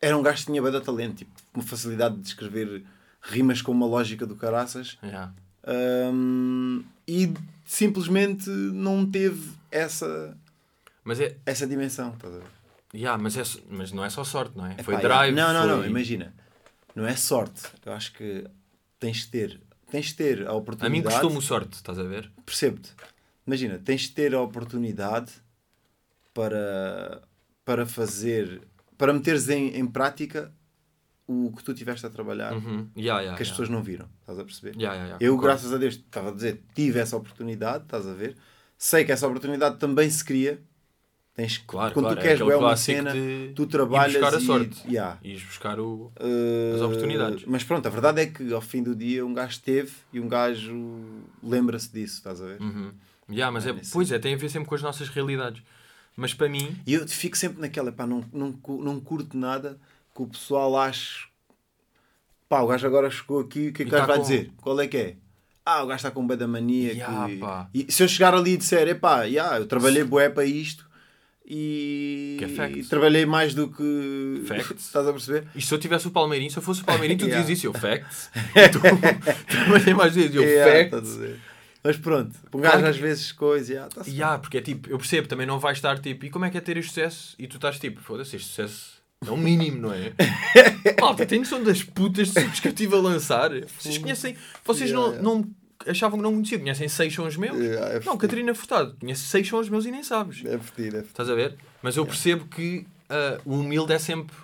era um gajo que tinha bem de talento, tipo, uma facilidade de escrever rimas com uma lógica do caraças. Yeah. Um, e simplesmente não teve essa, Mas, é, essa dimensão. Estás a ver? yeah, mas, é, mas não é só sorte, não é? foi drive. Não, não, não. foi- Imagina. Não é sorte. Eu acho que tens de ter, tens de ter a A mim oportunidade. custou-me sorte, estás a ver? Percebo-te. Imagina, tens de ter a oportunidade para, para fazer, para meteres em, em prática o que tu tiveste a trabalhar Uhum. Yeah, yeah, que as yeah. pessoas não viram. Estás a perceber? Eu, concordo. graças a Deus, estava a dizer, tive essa oportunidade, estás a ver? Sei que essa oportunidade também se cria. Tens, Claro, quando claro, tu é queres aquele bué uma cena, tu trabalhas buscar a e, sorte. Yeah. Ires buscar o. Uh, As oportunidades. Mas pronto, a verdade é que ao fim do dia um gajo teve e um gajo lembra-se disso, estás a ver? Uhum. Yeah, mas é, É nesse pois é, tem a ver sempre com as nossas realidades. Mas para mim, E eu fico sempre naquela, pá, não, não, não curto nada que o pessoal ache. Pá, o gajo agora chegou aqui, o que é que E o gajo tá vai com- dizer? Qual é que é? Ah, o gajo está com bué da mania. Ya, que... E se eu chegar ali e disser, epá, yeah, eu trabalhei bué para isto e... É e trabalhei mais do que... Facts. Estás a perceber? e se eu tivesse o Palmeirinho, se eu fosse o Palmeirinho, tu Yeah. dizias isso, eu facts. tu trabalhei mais vezes, eu Yeah, facts. Mas pronto, um gajo às vezes coisa, yeah, tá-se Yeah, porque é tipo, eu percebo, também não vais estar tipo, e como é que é ter este sucesso? E tu estás tipo, foda-se, este sucesso é o mínimo, não é? Malta, tem noção das putas de que eu estive a lançar? Vocês conhecem, vocês Yeah, não, yeah. não achavam que não conheciam, conhecem seis sons meus? Yeah, é não, fedido. Catarina Furtado, conhece seis sons meus e nem sabes. É fedido, é fedido. Estás a ver? Mas eu percebo que ah, o humilde é sempre.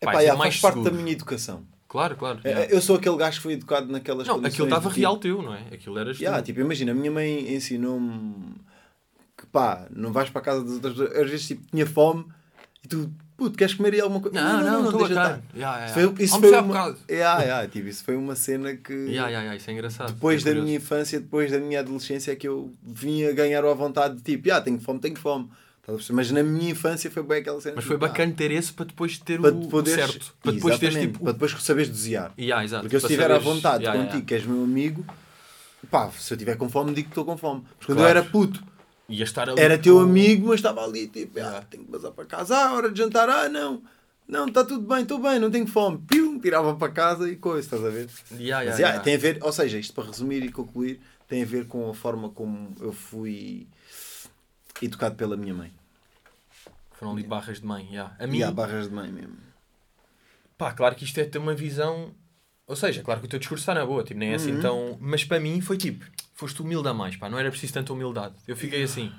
Epá, ser yeah, mais faz parte da minha educação. Claro, claro. É, yeah. Eu sou aquele gajo que foi educado naquelas Não, aquilo estava de, real tipo, teu, não é? Aquilo eras tu. Yeah, tipo, imagina, a minha mãe ensinou-me que pá, não vais para a casa das outras pessoas. Às vezes tipo, tinha fome e tu, puto, queres comer aí alguma coisa? Não, não, bacana. estar. Yeah, Isso yeah. foi, isso uma, yeah, yeah, tipo, isso foi uma cena que Yeah, yeah, isso é engraçado. depois é da curioso. minha infância, depois da minha adolescência, é que eu vinha ganhar a vontade de tipo, ah, tenho fome, tenho fome. Mas na minha infância foi bem aquela cena. Mas tipo, foi ah, bacana ter esse para depois ter para o, te o poderes, certo. Para depois teres tipo. para depois saberes dosear. Yeah, exato. Porque eu se estiver à saberes- vontade Yeah, contigo, que és meu amigo, pá, se eu estiver com fome, digo que estou com fome. Mas quando Claro. eu era puto, Ia estar ali era teu amigo, mas estava ali, tipo, ah, Yeah. tenho que passar para casa, ah, hora de jantar, ah, não, não, está tudo bem, estou bem, não tenho fome. Pium, tirava para casa e coisa, estás a ver? Yeah, yeah, Mas, yeah. yeah, tem a ver, ou seja, isto para resumir e concluir, tem a ver com a forma como eu fui educado pela minha mãe. Foram ali barras de mãe. Yeah. A mim, E há barras de mãe mesmo. pá, claro que isto é ter uma visão. Ou seja, claro que o teu discurso está na boa, tipo, nem é Uhum. assim tão. Mas para mim foi tipo, foste humilde a mais, pá, não era preciso tanta humildade. Eu fiquei assim.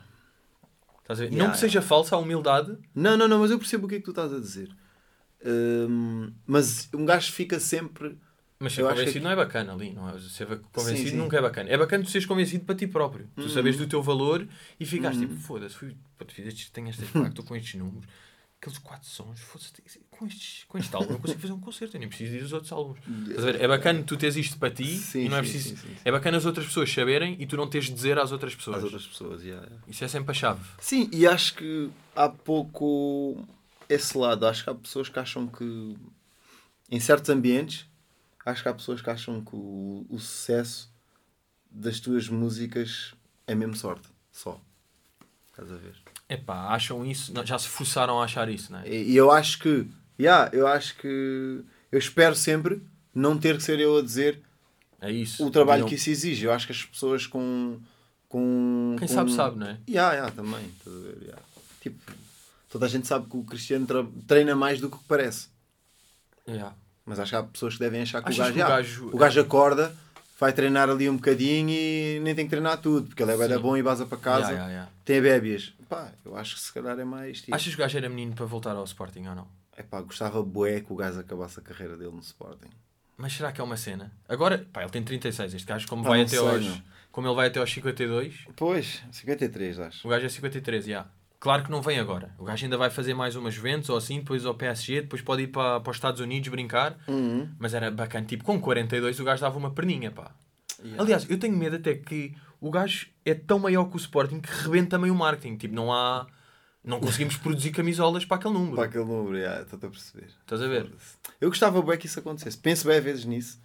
Estás a ver? Yeah, não que seja falsa a humildade, Não, não, não, mas eu percebo o que é que tu estás a dizer. Hum, mas um gajo fica sempre. mas ser Eu acho convencido que- não é bacana ali, não é? Ser convencido Sim, sim. nunca é bacana. É bacana tu seres convencido para ti próprio. Tu Uhum. sabes do teu valor e ficaste Uhum. tipo, foda-se, fui, pá, fiz estes, tenho estas estou com estes números, aqueles quatro sons, foda-se, com, estes, com este álbum eu consigo fazer um concerto, eu nem preciso ir aos outros álbuns. Estás a ver? É bacana tu teres isto para ti Sim, e não é preciso. sim, sim. É bacana as outras pessoas saberem e tu não teres de dizer às outras pessoas. Às outras pessoas, yeah, yeah. Isso é sempre a chave. Sim, e acho que há pouco esse lado. Acho que há pessoas que acham que em certos ambientes acho que há pessoas que acham que o, o sucesso das tuas músicas é mesmo sorte. Só. Estás a ver? Epá, acham isso, já se forçaram a achar isso, não é? E eu acho que, yeah, eu acho que, eu espero sempre não ter que ser eu a dizer É isso. o trabalho Não- que isso exige. Eu acho que as pessoas com. com Quem com- sabe, sabe, não é? Yeah, yeah, também. yeah. Tipo, toda a gente sabe que o Cristiano treina mais do que parece. Yeah. Mas acho que há pessoas que devem achar que o gajo, que o gajo- o gajo acorda, vai treinar ali um bocadinho e nem tem que treinar tudo, porque ele é Sim. bom e vaza para casa, tem bébias. Pá, eu acho que se calhar é mais tipo. Achas que o gajo era menino para voltar ao Sporting ou não? Epá, gostava bué que o gajo acabasse a carreira dele no Sporting. Mas será que é uma cena? Agora, pá, ele tem 36. Este gajo, como, Pá, vai não até sei, aos, não. como ele vai até aos 52, Pois, 53, acho. o gajo é 53, já. Claro que não vem agora. O gajo ainda vai fazer mais umas Juventus ou assim, depois ao PSG, depois pode ir para, para os Estados Unidos brincar. Uhum. Mas era bacana. Tipo, com 42 o gajo dava uma perninha, pá. Yeah. Aliás, eu tenho medo até que o gajo é tão maior que o Sporting que rebenta também o marketing. Tipo, não há... Não conseguimos produzir camisolas para aquele número. Para aquele número, yeah, estou a perceber. Estás a ver? Eu gostava bué que isso acontecesse. Penso bem vezes nisso.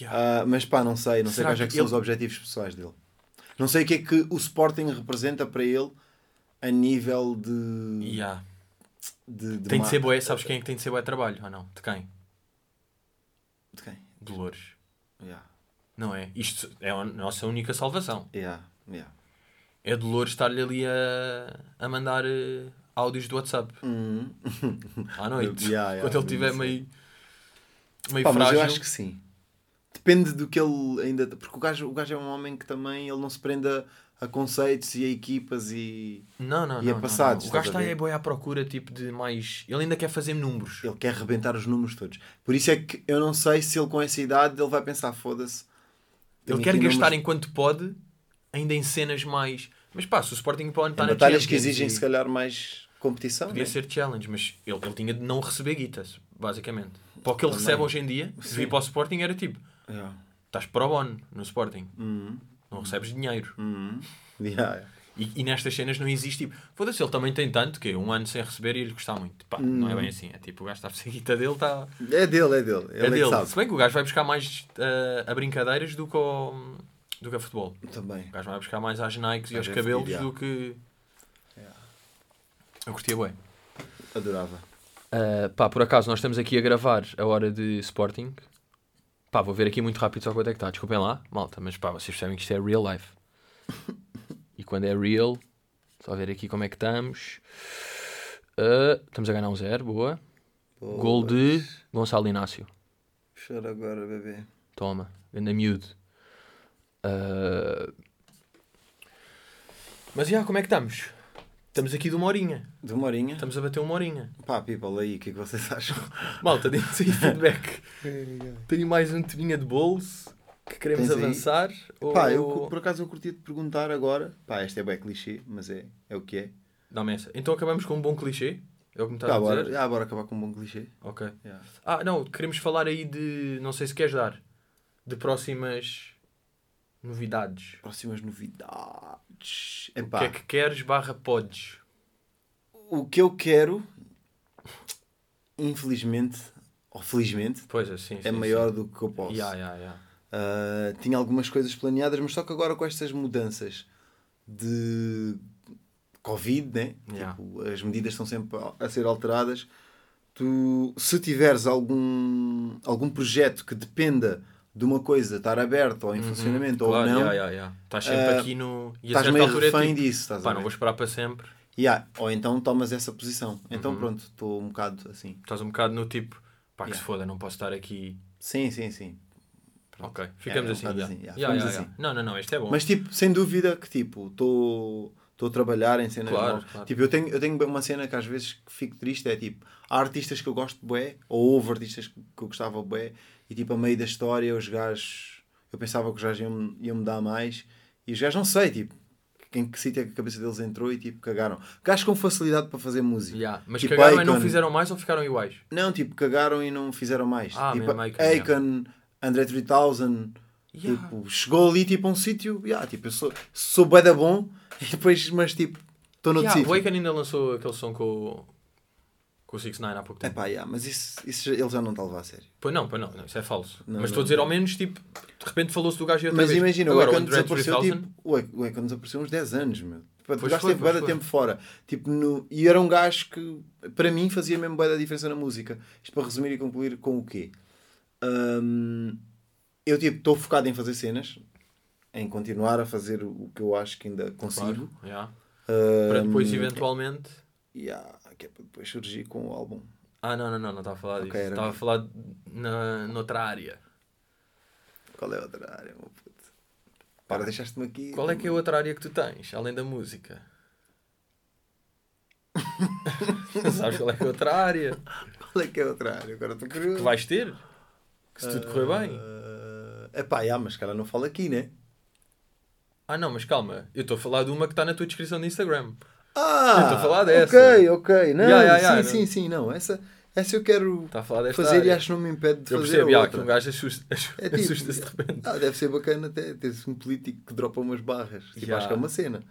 Yeah. Ah, mas pá, não sei, não sei Será quais é que que são ele- os objetivos pessoais dele. Não sei o que é que o Sporting representa para ele a nível de. Yeah. de, de Tem de ser boé. Sabes quem é que tem de ser boé trabalho? Ou não? De quem? De quem? Dolores. Yeah. Não é? Isto é a nossa única salvação. Yeah. Yeah. É Dolores estar-lhe ali a, a mandar eh, áudios do WhatsApp Uhum. à noite. Yeah, yeah, quando ele estiver meio, meio Pá, mas frágil. eu acho que sim. Depende do que ele ainda. Porque o gajo, o gajo é um homem que também ele não se prende a, a conceitos e a equipas e. Não, não, E a não, passados, não, não. O gajo a está aí a boia à procura tipo, de mais. Ele ainda quer fazer números. Ele quer rebentar os números todos. Por isso é que eu não sei se ele com essa idade ele vai pensar, foda-se. Ele quer gastar números- enquanto pode, ainda em cenas mais. Mas pá, se o Sporting pode estar em na batalhas que Champions exigem e se calhar mais competição. Podia né? ser challenge, mas ele, ele tinha de não receber guitas, basicamente. Para o que ele Também. recebe hoje em dia, Sim. vir para o Sporting era tipo: Yeah. estás pro bono no Sporting, Uhum. não recebes dinheiro. Uhum. Yeah. E, e nestas cenas não existe tipo, foda-se, ele também tem tanto que um ano sem receber e ele gostar muito. Pá, não é bem assim. É tipo, o gajo está a guita dele, está. É dele, é dele. Ele É é, que dele. Se bem que o gajo vai buscar mais eh, a brincadeiras do que, ao, do que a futebol. Também. O gajo vai buscar mais às Nikes e aos cabelos do que. Yeah. Eu curtia bem. Adorava. Uh, pá, por acaso nós estamos aqui a gravar a hora de Sporting. Pá, vou ver aqui muito rápido só quanto é que está. Desculpem lá, malta, mas pá, vocês percebem que isto é real life. E quando é real, só ver aqui como é que estamos. Uh, estamos a ganhar um zero, boa. Boa. Gol de Gonçalo Inácio. Chora agora, bebê. Toma, anda miúdo. Uh, Mas já, como é que estamos? Estamos aqui de uma horinha. De uma horinha. Estamos a bater uma horinha. Pá, people aí, o que é que vocês acham? Malta, deem-nos aí feedback. Tenho mais um tebinha de bolso que queremos Tens avançar. Ou... Pá, eu por acaso eu curtia de perguntar agora. Pá, este é bem clichê, mas é, é o que é. Dá-me essa. Então acabamos com um bom clichê. É o que me estás Tá, a dizer? bora, já, bora acabar com um bom clichê. Ok. Yeah. Ah, não, queremos falar aí de. Não sei se queres dar. De próximas novidades. Próximas novidades. O Epá, que é que queres barra podes? o que eu quero, infelizmente, ou felizmente, Pois é, sim. é sim, maior sim. do que eu posso. Ya, ya, ya. Uh, tinha algumas coisas planeadas, mas só que agora com estas mudanças de Covid, né? Yeah. Tipo, as medidas estão sempre a ser alteradas. Tu, se tiveres algum, algum projeto que dependa de uma coisa estar aberta ou em funcionamento Uhum. Claro, ou não, ya, ya, ya. Estás sempre Ah, aqui no. E estás meio altura é refém tipo, disso. Estás Pá, não vou esperar para sempre. Yeah, Ou então tomas essa posição. Então Uhum. pronto, estou um bocado assim. Estás um bocado no tipo. Pá, que Yeah. se foda, não posso estar aqui. Sim, sim, sim. Ok, ficamos é um assim. ya. assim, yeah, ficamos assim. Não, não, não, este é bom. Mas tipo, sem dúvida que tipo, estou a trabalhar em cenas Claro, novas. claro. Tipo, eu tenho, eu tenho uma cena que às vezes fico triste, é tipo, há artistas que eu gosto de bué, ou houve artistas que eu gostava de bué, e tipo, a meio da história os gajos, eu pensava que os gajos iam, iam me dar mais, e os gajos não sei, tipo, em que sítio é que a cabeça deles entrou e tipo, cagaram. Gajos com facilidade para fazer música. Ya, Mas Tipo, cagaram e não fizeram mais ou ficaram iguais? Não, tipo, cagaram e não fizeram mais. Ah, tipo, mesmo Akon, yeah. André 3000, Ya. tipo, chegou ali tipo a um sítio, yeah, tipo, eu sou, sou bom, e depois, mas tipo, estou Ya, sítio. o Akon ainda lançou aquele som com, o- com o 6 9 há pouco tempo. Epá, yeah, mas isso, isso ele já não está a levar a sério. Pois não, pois não, não, isso é falso. Não, mas estou a dizer não. ao menos, tipo, de repente falou-se do gajo e outra Mas vez. imagina, Agora, o Akon desapareceu, 3000, tipo, o Akon- desapareceu uns 10 anos, meu. Pá, Pois O gajo teve tempo fora. Tipo, no... E era um gajo que, para mim, fazia mesmo bué da diferença na música. Isto para resumir e concluir com o quê? Hum, eu, tipo, estou focado em fazer cenas. Em continuar a fazer o que eu acho que ainda consigo. Claro, yeah. Hum, Para depois, eventualmente. yeah, que é para depois surgir com o álbum. Ah, não, não, não, não estava a falar Ok, disso. Estava a falar na, noutra área. Qual é a outra área, meu puto? Para, deixaste-me aqui. Qual é que é a outra área que tu tens, além da música? Sabes qual é que é a outra área Qual é que é a outra área? Agora estou curioso. que vais ter? Que se tudo correr bem. É pá, yeah, mas cara não fala aqui, né? Ah, não, mas calma. Eu estou a falar de uma que está na tua descrição do Instagram. Ah! Eu estou a falar dessa. Ok, ok. Não, Yeah, yeah, yeah, sim, não. sim, sim, não. Essa, essa eu quero Está a falar desta fazer e área. acho que não me impede de Eu fazer percebo, a já, outra. que um gajo assusta- É tipo- assusta-se de repente. Ah, deve ser bacana até ter-se um político que dropa umas barras. Tipo, Yeah. acho que é uma cena.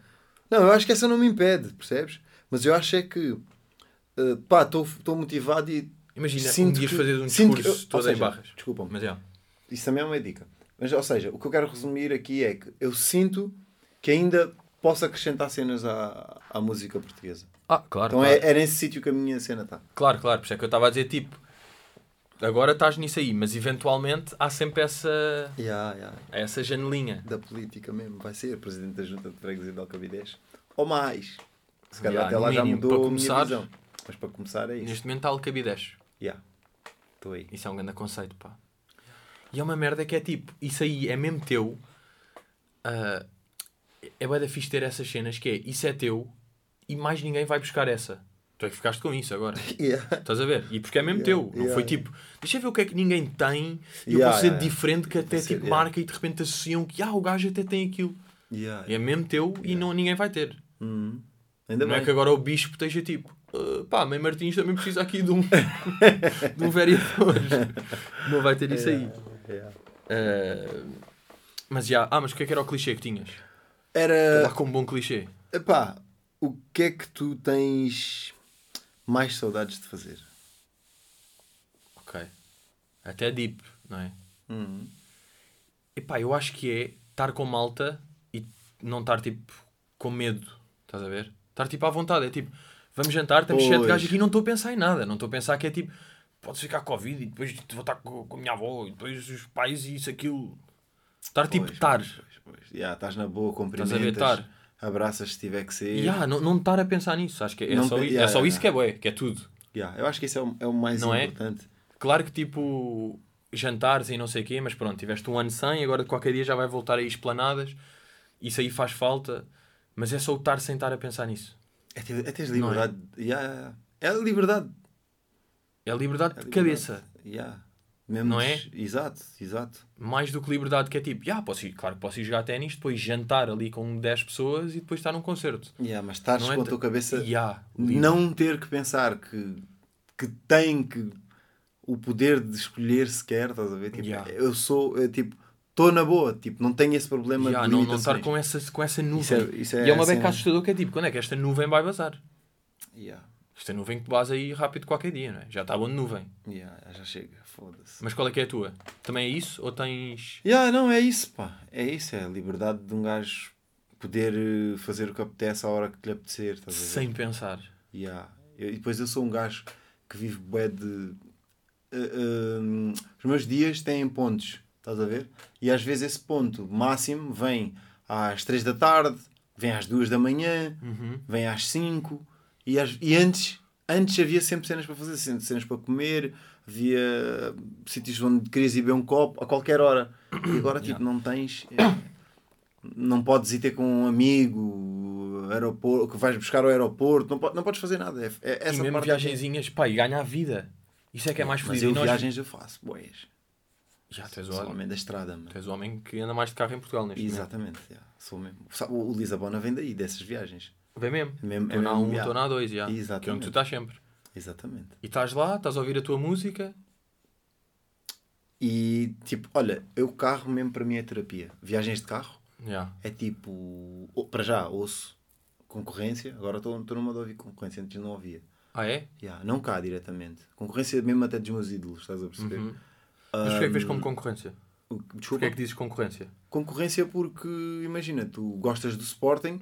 Não, eu acho que essa não me impede, percebes? Mas eu acho é que eh, pá, estou motivado e Imagina, um sinto dias que- fazer um sinto que- discurso ou todo em seja, barras. Desculpa-me. Mas é. Isso também é uma dica. Mas, ou seja, o que eu quero resumir aqui é que eu sinto que ainda posso acrescentar cenas à, à música portuguesa. Ah, claro. Então claro. é, é nesse sítio que a minha cena está. Claro, claro, por isso é que eu estava a dizer tipo, agora estás nisso aí, mas eventualmente há sempre essa, Yeah, yeah. essa janelinha. Da política mesmo. Vai ser presidente da Junta de Freguesia de Alcabidez. Ou mais. Se calhar Yeah, até lá já mínimo, mudou para a começar- minha visão. Mas para começar é isso. Neste momento está Alcabidez. Yeah. Estou aí. Isso é um grande conceito, pá. E é uma merda que é tipo, isso aí é mesmo teu. ah, é bué da fixe ter essas cenas que é, isso é teu e mais ninguém vai buscar essa. Tu é que ficaste com isso agora. Yeah. Estás a ver? E porque é mesmo Yeah, teu. Não yeah. foi tipo, deixa eu ver o que é que ninguém tem e eu Yeah, posso ser diferente que até tipo marca e de repente associam que ah, o gajo até tem aquilo. E é mesmo teu e não, ninguém vai ter. Uhum. Ainda não bem. é que agora o bispo esteja tipo, "Ah, pá, Mãe Martins também precisa aqui de um, de um vereador. Não vai ter isso aí. Yeah. Ah, mas já, ah, mas o que é que era o clichê que tinhas? Lá Era. com um bom clichê. Epá, o que é que tu tens mais saudades de fazer? Ok. Até deep, não é? Uhum. Epá, eu acho que é estar com malta e não estar tipo com medo. Estás a ver? Estar tipo à vontade. É tipo, vamos jantar, sete Pois. gajos aqui e não estou a pensar em nada. Não estou a pensar que é tipo, podes ficar com Covid e depois vou estar com, com a minha avó e depois os pais e isso, aquilo. Estar tipo, estar. Yeah, estás na boa, Estás a ver, cumprimentas, abraças se tiver que ser. Yeah, não, não estar a pensar nisso. Acho que é, Não só, i- yeah, é só isso que é bué, que é tudo. Yeah, eu acho que isso é o, é o mais Não é? importante. Claro que tipo jantares e não sei o quê, mas pronto, tiveste um ano sem, agora qualquer dia já vai voltar aí esplanadas. Isso aí faz falta, mas é só o estar sem estar a pensar nisso. É, ter, é teres é? liberdade. Yeah, yeah. É a liberdade. É a liberdade É a de liberdade. cabeça, Yeah. Mesmo Não é? Exato, exato. mais do que liberdade que é tipo, já, posso ir, claro que posso ir jogar ténis, depois jantar ali com 10 pessoas e depois estar num concerto. Yeah, mas estás Não é com a te- tua cabeça. Livre. não ter que pensar que, que tem que o poder de escolher sequer, estás a ver? Tipo, Yeah. Eu sou, eu, tipo, estou na boa, tipo, não tenho esse problema Ya, de não, não estar com essa, com essa nuvem. Isso é- isso é e é uma assim, beca assustador que é tipo, quando é que esta nuvem vai vazar? Yeah. Esta nuvem que vaza aí rápido qualquer dia, não é? Já está bom de nuvem. Yeah, já chega, foda-se. Mas qual é que é a tua? Também é isso? Ou tens. Yeah, não, é isso, pá. É isso, é a liberdade de um gajo poder eh, fazer o que apetece à hora que lhe apetecer, estás a ver? Sem pensar. Yeah. Eu- e depois eu sou um gajo que vive bué de. eh, eh, os meus dias têm pontos, estás a ver? E às vezes esse ponto máximo vem às 3 da tarde, vem às 2 da manhã, Uhum. vem às 5 e, e antes, antes havia sempre cenas para fazer, cenas cenas para comer, havia sítios onde querias ir beber um copo a qualquer hora. E agora tipo, não tens. eh, Não podes ir ter com um amigo, aeroporto, que vais buscar ao aeroporto, não, po- não podes fazer nada. É, é- e essa mesmo parte viagenzinhas, pá, e ganha a vida. Isso é que é mais Mas feliz. eu E nós- viagens eu faço, boias. Já, tens o, Sou homem da estrada, mano. tu és o homem que anda mais de carro em Portugal neste momento. Exatamente, yeah, sou mesmo. Sabe, O Lisabona vem daí, dessas viagens. Vem mesmo. Mesmo- Estou é na mesmo, 1, já. estou na 2, já. Que é onde Exatamente. tu estás sempre. Exatamente. E estás lá, estás a ouvir a tua música. E tipo, olha, eu carro mesmo para mim é terapia. Viagens de carro Já. é tipo, para já ouço concorrência, agora estou numa de ouvir concorrência, antes não ouvia. Ah, é? Yeah, não cá diretamente. Concorrência mesmo até dos meus ídolos, estás a perceber? Uhum. Mas porquê é que vês como concorrência? O- Desculpa. Porquê é que dizes concorrência? Concorrência porque, imagina, tu gostas do Sporting,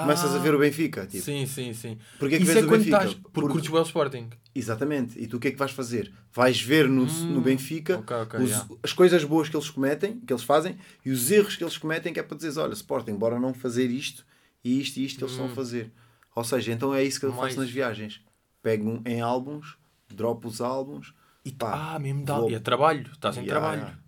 Começas a ver o Benfica. Tipo. Sim, sim, sim. Porquê que Isso vês é o quando Benfica? estás. Porque Porque- curtes bem o Sporting. Exatamente. E tu o que é que vais fazer? Vais ver no, no Benfica Hum, ok, ok, os- yeah. as coisas boas que eles cometem, que eles fazem, e os erros que eles cometem, que é para dizeres, olha, Sporting, bora não fazer isto e isto e isto que eles estão a fazer. Ou seja, então é isso que eu Hum. Mais- faço nas viagens. Pego em álbuns, dropo os álbuns E pá, ah, mesmo dá. vou- E é trabalho. Estás em Yeah, trabalho. yeah.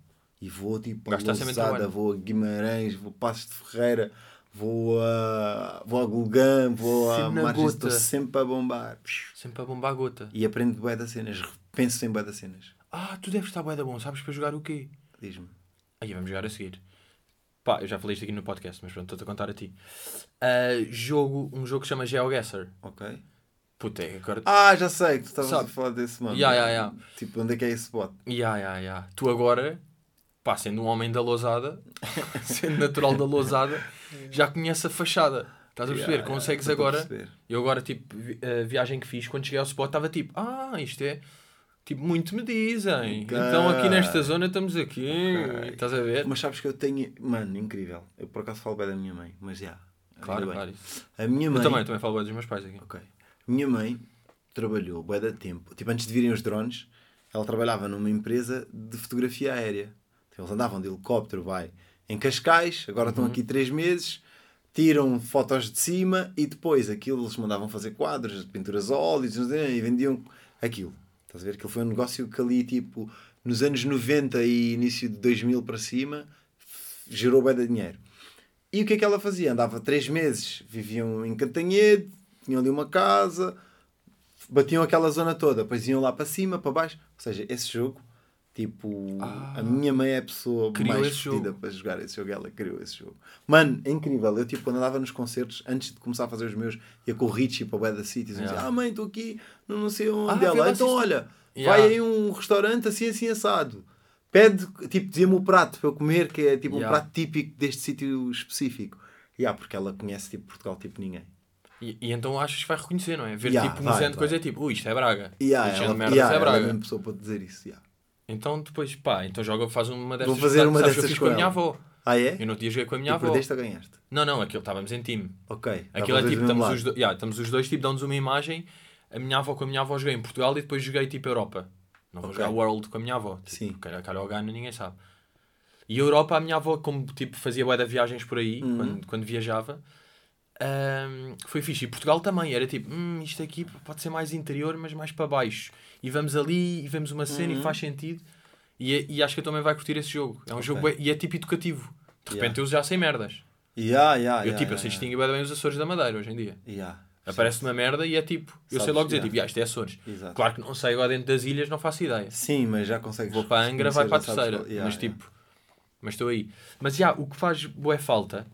E vou tipo a sempre em Lousada, trabalho. vou a Guimarães, vou a Passos de Ferreira, vou a, vou a Gulgã, vou a gota. estou sempre a bombar. Sempre a bombar a gota. E aprendo bué das cenas, penso em bué das cenas. Ah, tu deves estar bué da bom. Sabes para jogar o quê? Diz-me. Aí vamos jogar a seguir. Pá, eu já falei isto aqui no podcast, mas pronto, estou-te a contar a ti. Ah, jogo, um jogo que se chama GeoGuessr. Ok. Puta, é agora. Ah, já sei que tu estavas a falar desse mano. Ya, ya, ya. Tipo, onde é que é esse bot? Ya, ya, ya. Tu agora, pá, sendo um homem da lousada, sendo natural da lousada, já conhece a fachada. Estás a perceber? Ya, Consegues a agora. perceber. Eu agora, tipo, a viagem que fiz, quando cheguei ao spot, estava tipo, ah, isto é. Tipo, muito me dizem. Ok. Então aqui nesta zona estamos aqui. Ok. Estás a ver? Mas sabes que eu tenho. Mano, incrível. Eu por acaso falo bem da minha mãe, mas já. Claro, ainda bem. claro. A minha mãe. Eu também, também falo bem dos meus pais aqui. Ok. Minha mãe trabalhou bué da tempo. Tipo, antes de virem os drones, ela trabalhava numa empresa de fotografia aérea. Eles andavam de helicóptero, vai, em Cascais, agora Uhum. estão aqui três meses, tiram fotos de cima e depois aquilo eles mandavam fazer quadros, pinturas a óleos e vendiam aquilo. Estás a ver? Aquilo foi um negócio que ali, tipo, nos anos 90 e início de 2000 para cima, gerou bem de dinheiro. E o que é que ela fazia? Andava três meses, viviam em Cantanhede, tinham ali uma casa, batiam aquela zona toda, depois iam lá para cima, para baixo. Ou seja, esse jogo, tipo, a minha mãe é a pessoa Ah. Mais vestida para jogar esse jogo. Ela criou esse jogo. Mano, é incrível. Eu, tipo, quando andava nos concertos, antes de começar a fazer os meus, ia com o Richie para o Beda Cities, Yeah. dizia, ah mãe, estou aqui, não, não sei onde. Ah, ela, então olha, Yeah. vai aí um restaurante assim, assim, assado. Pede, tipo, dizia-me o prato para eu comer, que é tipo um Yeah. prato típico deste sítio específico. Yeah, porque ela conhece tipo Portugal tipo ninguém. E, e então achas que vai reconhecer, não é? Ver Ya, tipo um vai, de coisa é tipo, ui, isto é Braga. Yeah, isto ela, é merda, yeah, isto é ela é a Braga. mesma pessoa para dizer isso. yeah. Então depois, pá, então joga, faz uma dessas. Vou fazer uma sabes que dessas eu fiz com com a minha avó. Ah, é? Eu no dia joguei com a minha Tu avó. perdeste ou ganhaste? Não, não, aquilo estávamos em time. Ok. Aquilo é tipo, estamos os, do... yeah, estamos os dois, tipo, dão-nos uma imagem. A minha avó com a minha avó joguei em Portugal e depois joguei tipo Europa. Não vou Ok. jogar World com a minha avó. Tipo, Sim. Calhar, calhar ao Gana, ninguém sabe. E a Europa, a minha avó, como tipo, fazia bué de viagens por aí, Uhum. quando, quando viajava, ahm, foi fixe. E Portugal também, era tipo, hum, isto aqui pode ser mais interior, mas mais para baixo. E vamos ali e vemos uma cena Uhum. e faz sentido. E, e acho que eu também vai curtir esse jogo. É um jogo bué- e é tipo educativo. De repente Yeah. eu já sei merdas. Yeah, yeah, eu yeah, tipo, eu sei distinguir bem os Açores da Madeira hoje em dia. Aparece uma merda e é tipo, eu sei Sabes, logo dizer, tipo, ah, isto é Açores. Exato. Claro que não sei agora dentro das ilhas, não faço ideia. Sim, mas já consegues. Vou para a Angra, vai para a terceira. mas tipo, mas estou aí. Mas já, o que faz boa falta,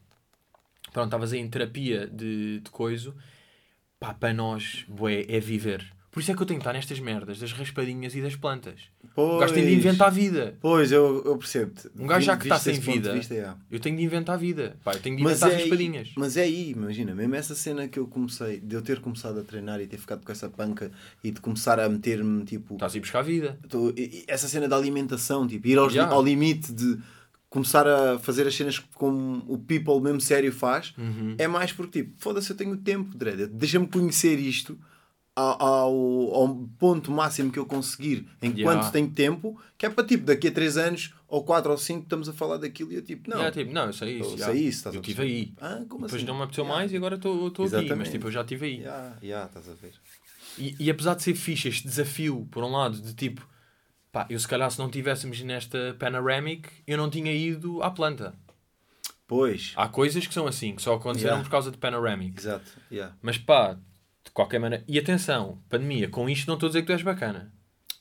pronto, estavas aí em terapia de, de coiso, pá, para nós, bué, é viver. Por isso é que eu tenho que estar nestas merdas das raspadinhas e das plantas. O gajo tem de Pois. inventar a vida. Pois, eu, eu percebo-te. Um gajo já que está sem vida, vista, yeah. eu tenho de inventar a vida. Pá, eu tenho de Mas inventar é, aí, raspadinhas. mas é aí, imagina, mesmo essa cena que eu comecei, de eu ter começado a treinar e ter ficado com essa panca e de começar a meter-me tipo. Estás a ir buscar a vida. Tô- essa cena da alimentação, tipo, ir aos- Yeah. ao limite de começar a fazer as cenas como o people mesmo sério faz, Uhum. é mais porque, tipo, foda-se, eu tenho tempo, Dredd. Deixa-me conhecer isto ao, ao, ao ponto máximo que eu conseguir enquanto Yeah. tenho tempo, que é para, tipo, daqui a 3 anos, ou 4 ou 5, estamos a falar daquilo e eu, tipo, não. Não, tipo, não, eu sei isso. Eu sei isso, eu estive aí. Ah, como Depois assim? não me apeteceu Yeah. mais e agora estou aqui. Mas tipo, eu já estive aí. Yeah, yeah, estás a ver. E, e apesar de ser fixe este desafio, por um lado, de tipo, pá, eu se calhar se não tivéssemos nesta Panoramic, eu não tinha ido à planta. Pois, Há coisas que são assim, que só aconteceram Yeah. por causa de Panoramic. exato. Yeah. Mas pá, de qualquer maneira. E atenção, pandemia, com isto não estou a dizer que tu és bacana.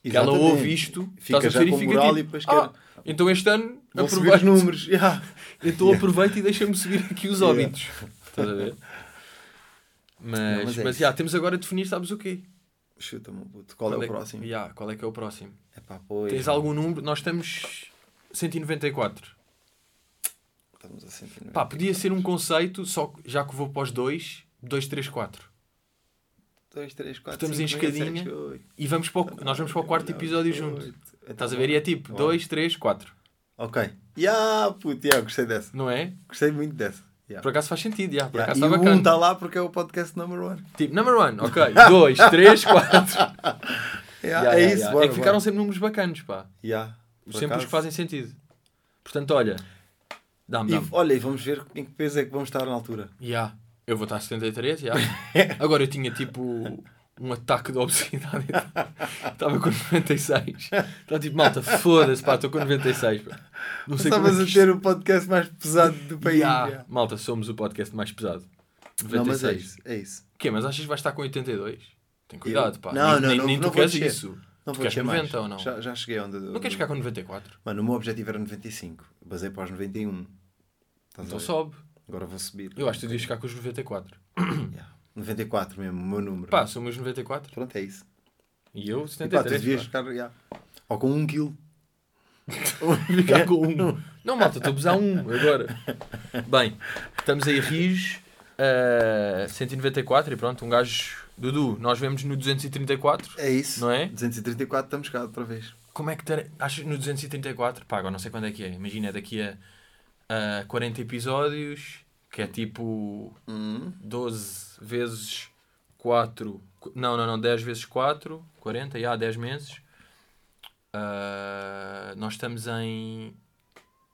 Que ela ouve isto, Fica estás a já ver e com moral tipo, e depois ah, quer- então este ano aproveito, os números. Yeah. então Yeah. aproveito e deixa-me subir aqui os Yeah. óbitos. Estás a ver? Mas, Não, mas, mas é isso. já, temos agora de definir, sabes o quê? Chuta-me, puto. Qual, é o próximo? Yeah, qual é que é o próximo? Epá, pois. Tens algum número? Nós estamos 194. Estamos a sentir. Pá, podia ser um conceito, só que- já que vou para os dois, 2, 3, 4. 2, 3, 4, Estamos em escadinha. E vamos para o, nós vamos para o quarto episódio junto. Estás a ver? E é tipo 2, 3, 4. Ok. Ya, puto, ya, gostei dessa. Não é? Gostei muito dessa. Yeah. Por acaso faz sentido, yeah, por Yeah, acaso E está o bacana. 1 está lá porque é o podcast number one. Tipo, number one, ok. Dois, três, quatro. Yeah, é isso, bora, É que ficaram bora. sempre números bacanos, pá. Yeah, sempre os acaso. que fazem sentido. Portanto, olha. Dá-me, E, dá-me. olha, e vamos ver em que peso é que vamos estar na altura. Yeah. Eu vou estar a 73, yeah. Agora eu tinha tipo um ataque de obesidade. Estava com 96. Estava tipo, malta, foda-se, pá, estou com 96. Pá. Não sei como é Estavas que a isto- ter o podcast mais pesado do país. Yeah. yeah. Malta, somos o podcast mais pesado. 96. Não, mas é isso. É isso. Quê? Mas achas que vais estar com 82? Tem cuidado, pá. Não, nem, não, nem, não- nem não tu queres descer. isso. Não tu queres descer 90 mais. ou não? Já, já cheguei onde. Não queres ficar com 94? Mano, o meu objetivo era 95. Basei para os 91. Estás Então sobe. Agora vou subir. Eu acho que tu devias ficar com os 94. Yeah. 94 mesmo, o meu número. Pá, são meus 94. Pronto, é isso. E eu E pá, tu 73. devias ficar. yeah. Ou com 1 kg. Ficar com um. Não, malta, estou a pesar um agora. Bem, estamos aí rijos. Uh, 194 e pronto, um gajo. Dudu, nós vemos no 234. É isso. Não é? 234 estamos cá outra vez. Como é que ter... achas no 234? Pá, agora não sei quando é que é. Imagina, é daqui a, a 40 episódios, que é tipo Hum. 12 vezes 4. Não, não, não, 10 vezes 4, 40, já, 10 meses. Ah, nós estamos em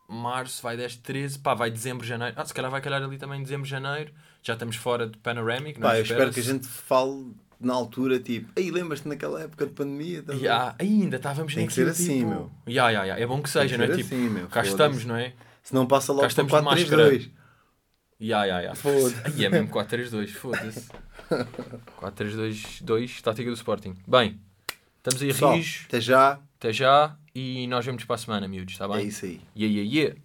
março, vai 10, 13, pá, vai dezembro, janeiro. Ah, se calhar vai calhar ali também dezembro, janeiro. Já estamos fora de Panoramic, não Pá, é? eu espero que a gente fale na altura, tipo, aí lembras-te naquela época de pandemia? A ver? Ya, ainda estávamos Tem que ser assim, tipo... meu. Ya, ya, ya. É bom que Tem seja, que não é? Tipo, assim, meu, cá estamos, não é? Se não passa logo Cá estamos para de 4, máscara. 3, 2. Ya, ya, ya. Foda-se. é mesmo 4-3-2, foda-se. 4-3-2-2, tática do Sporting. Bem, estamos aí, Pessoal, Rijo. Até já. Até já. E nós vemos para a semana, miúdos, está bem? É isso aí. Yeah, yeah, yeah.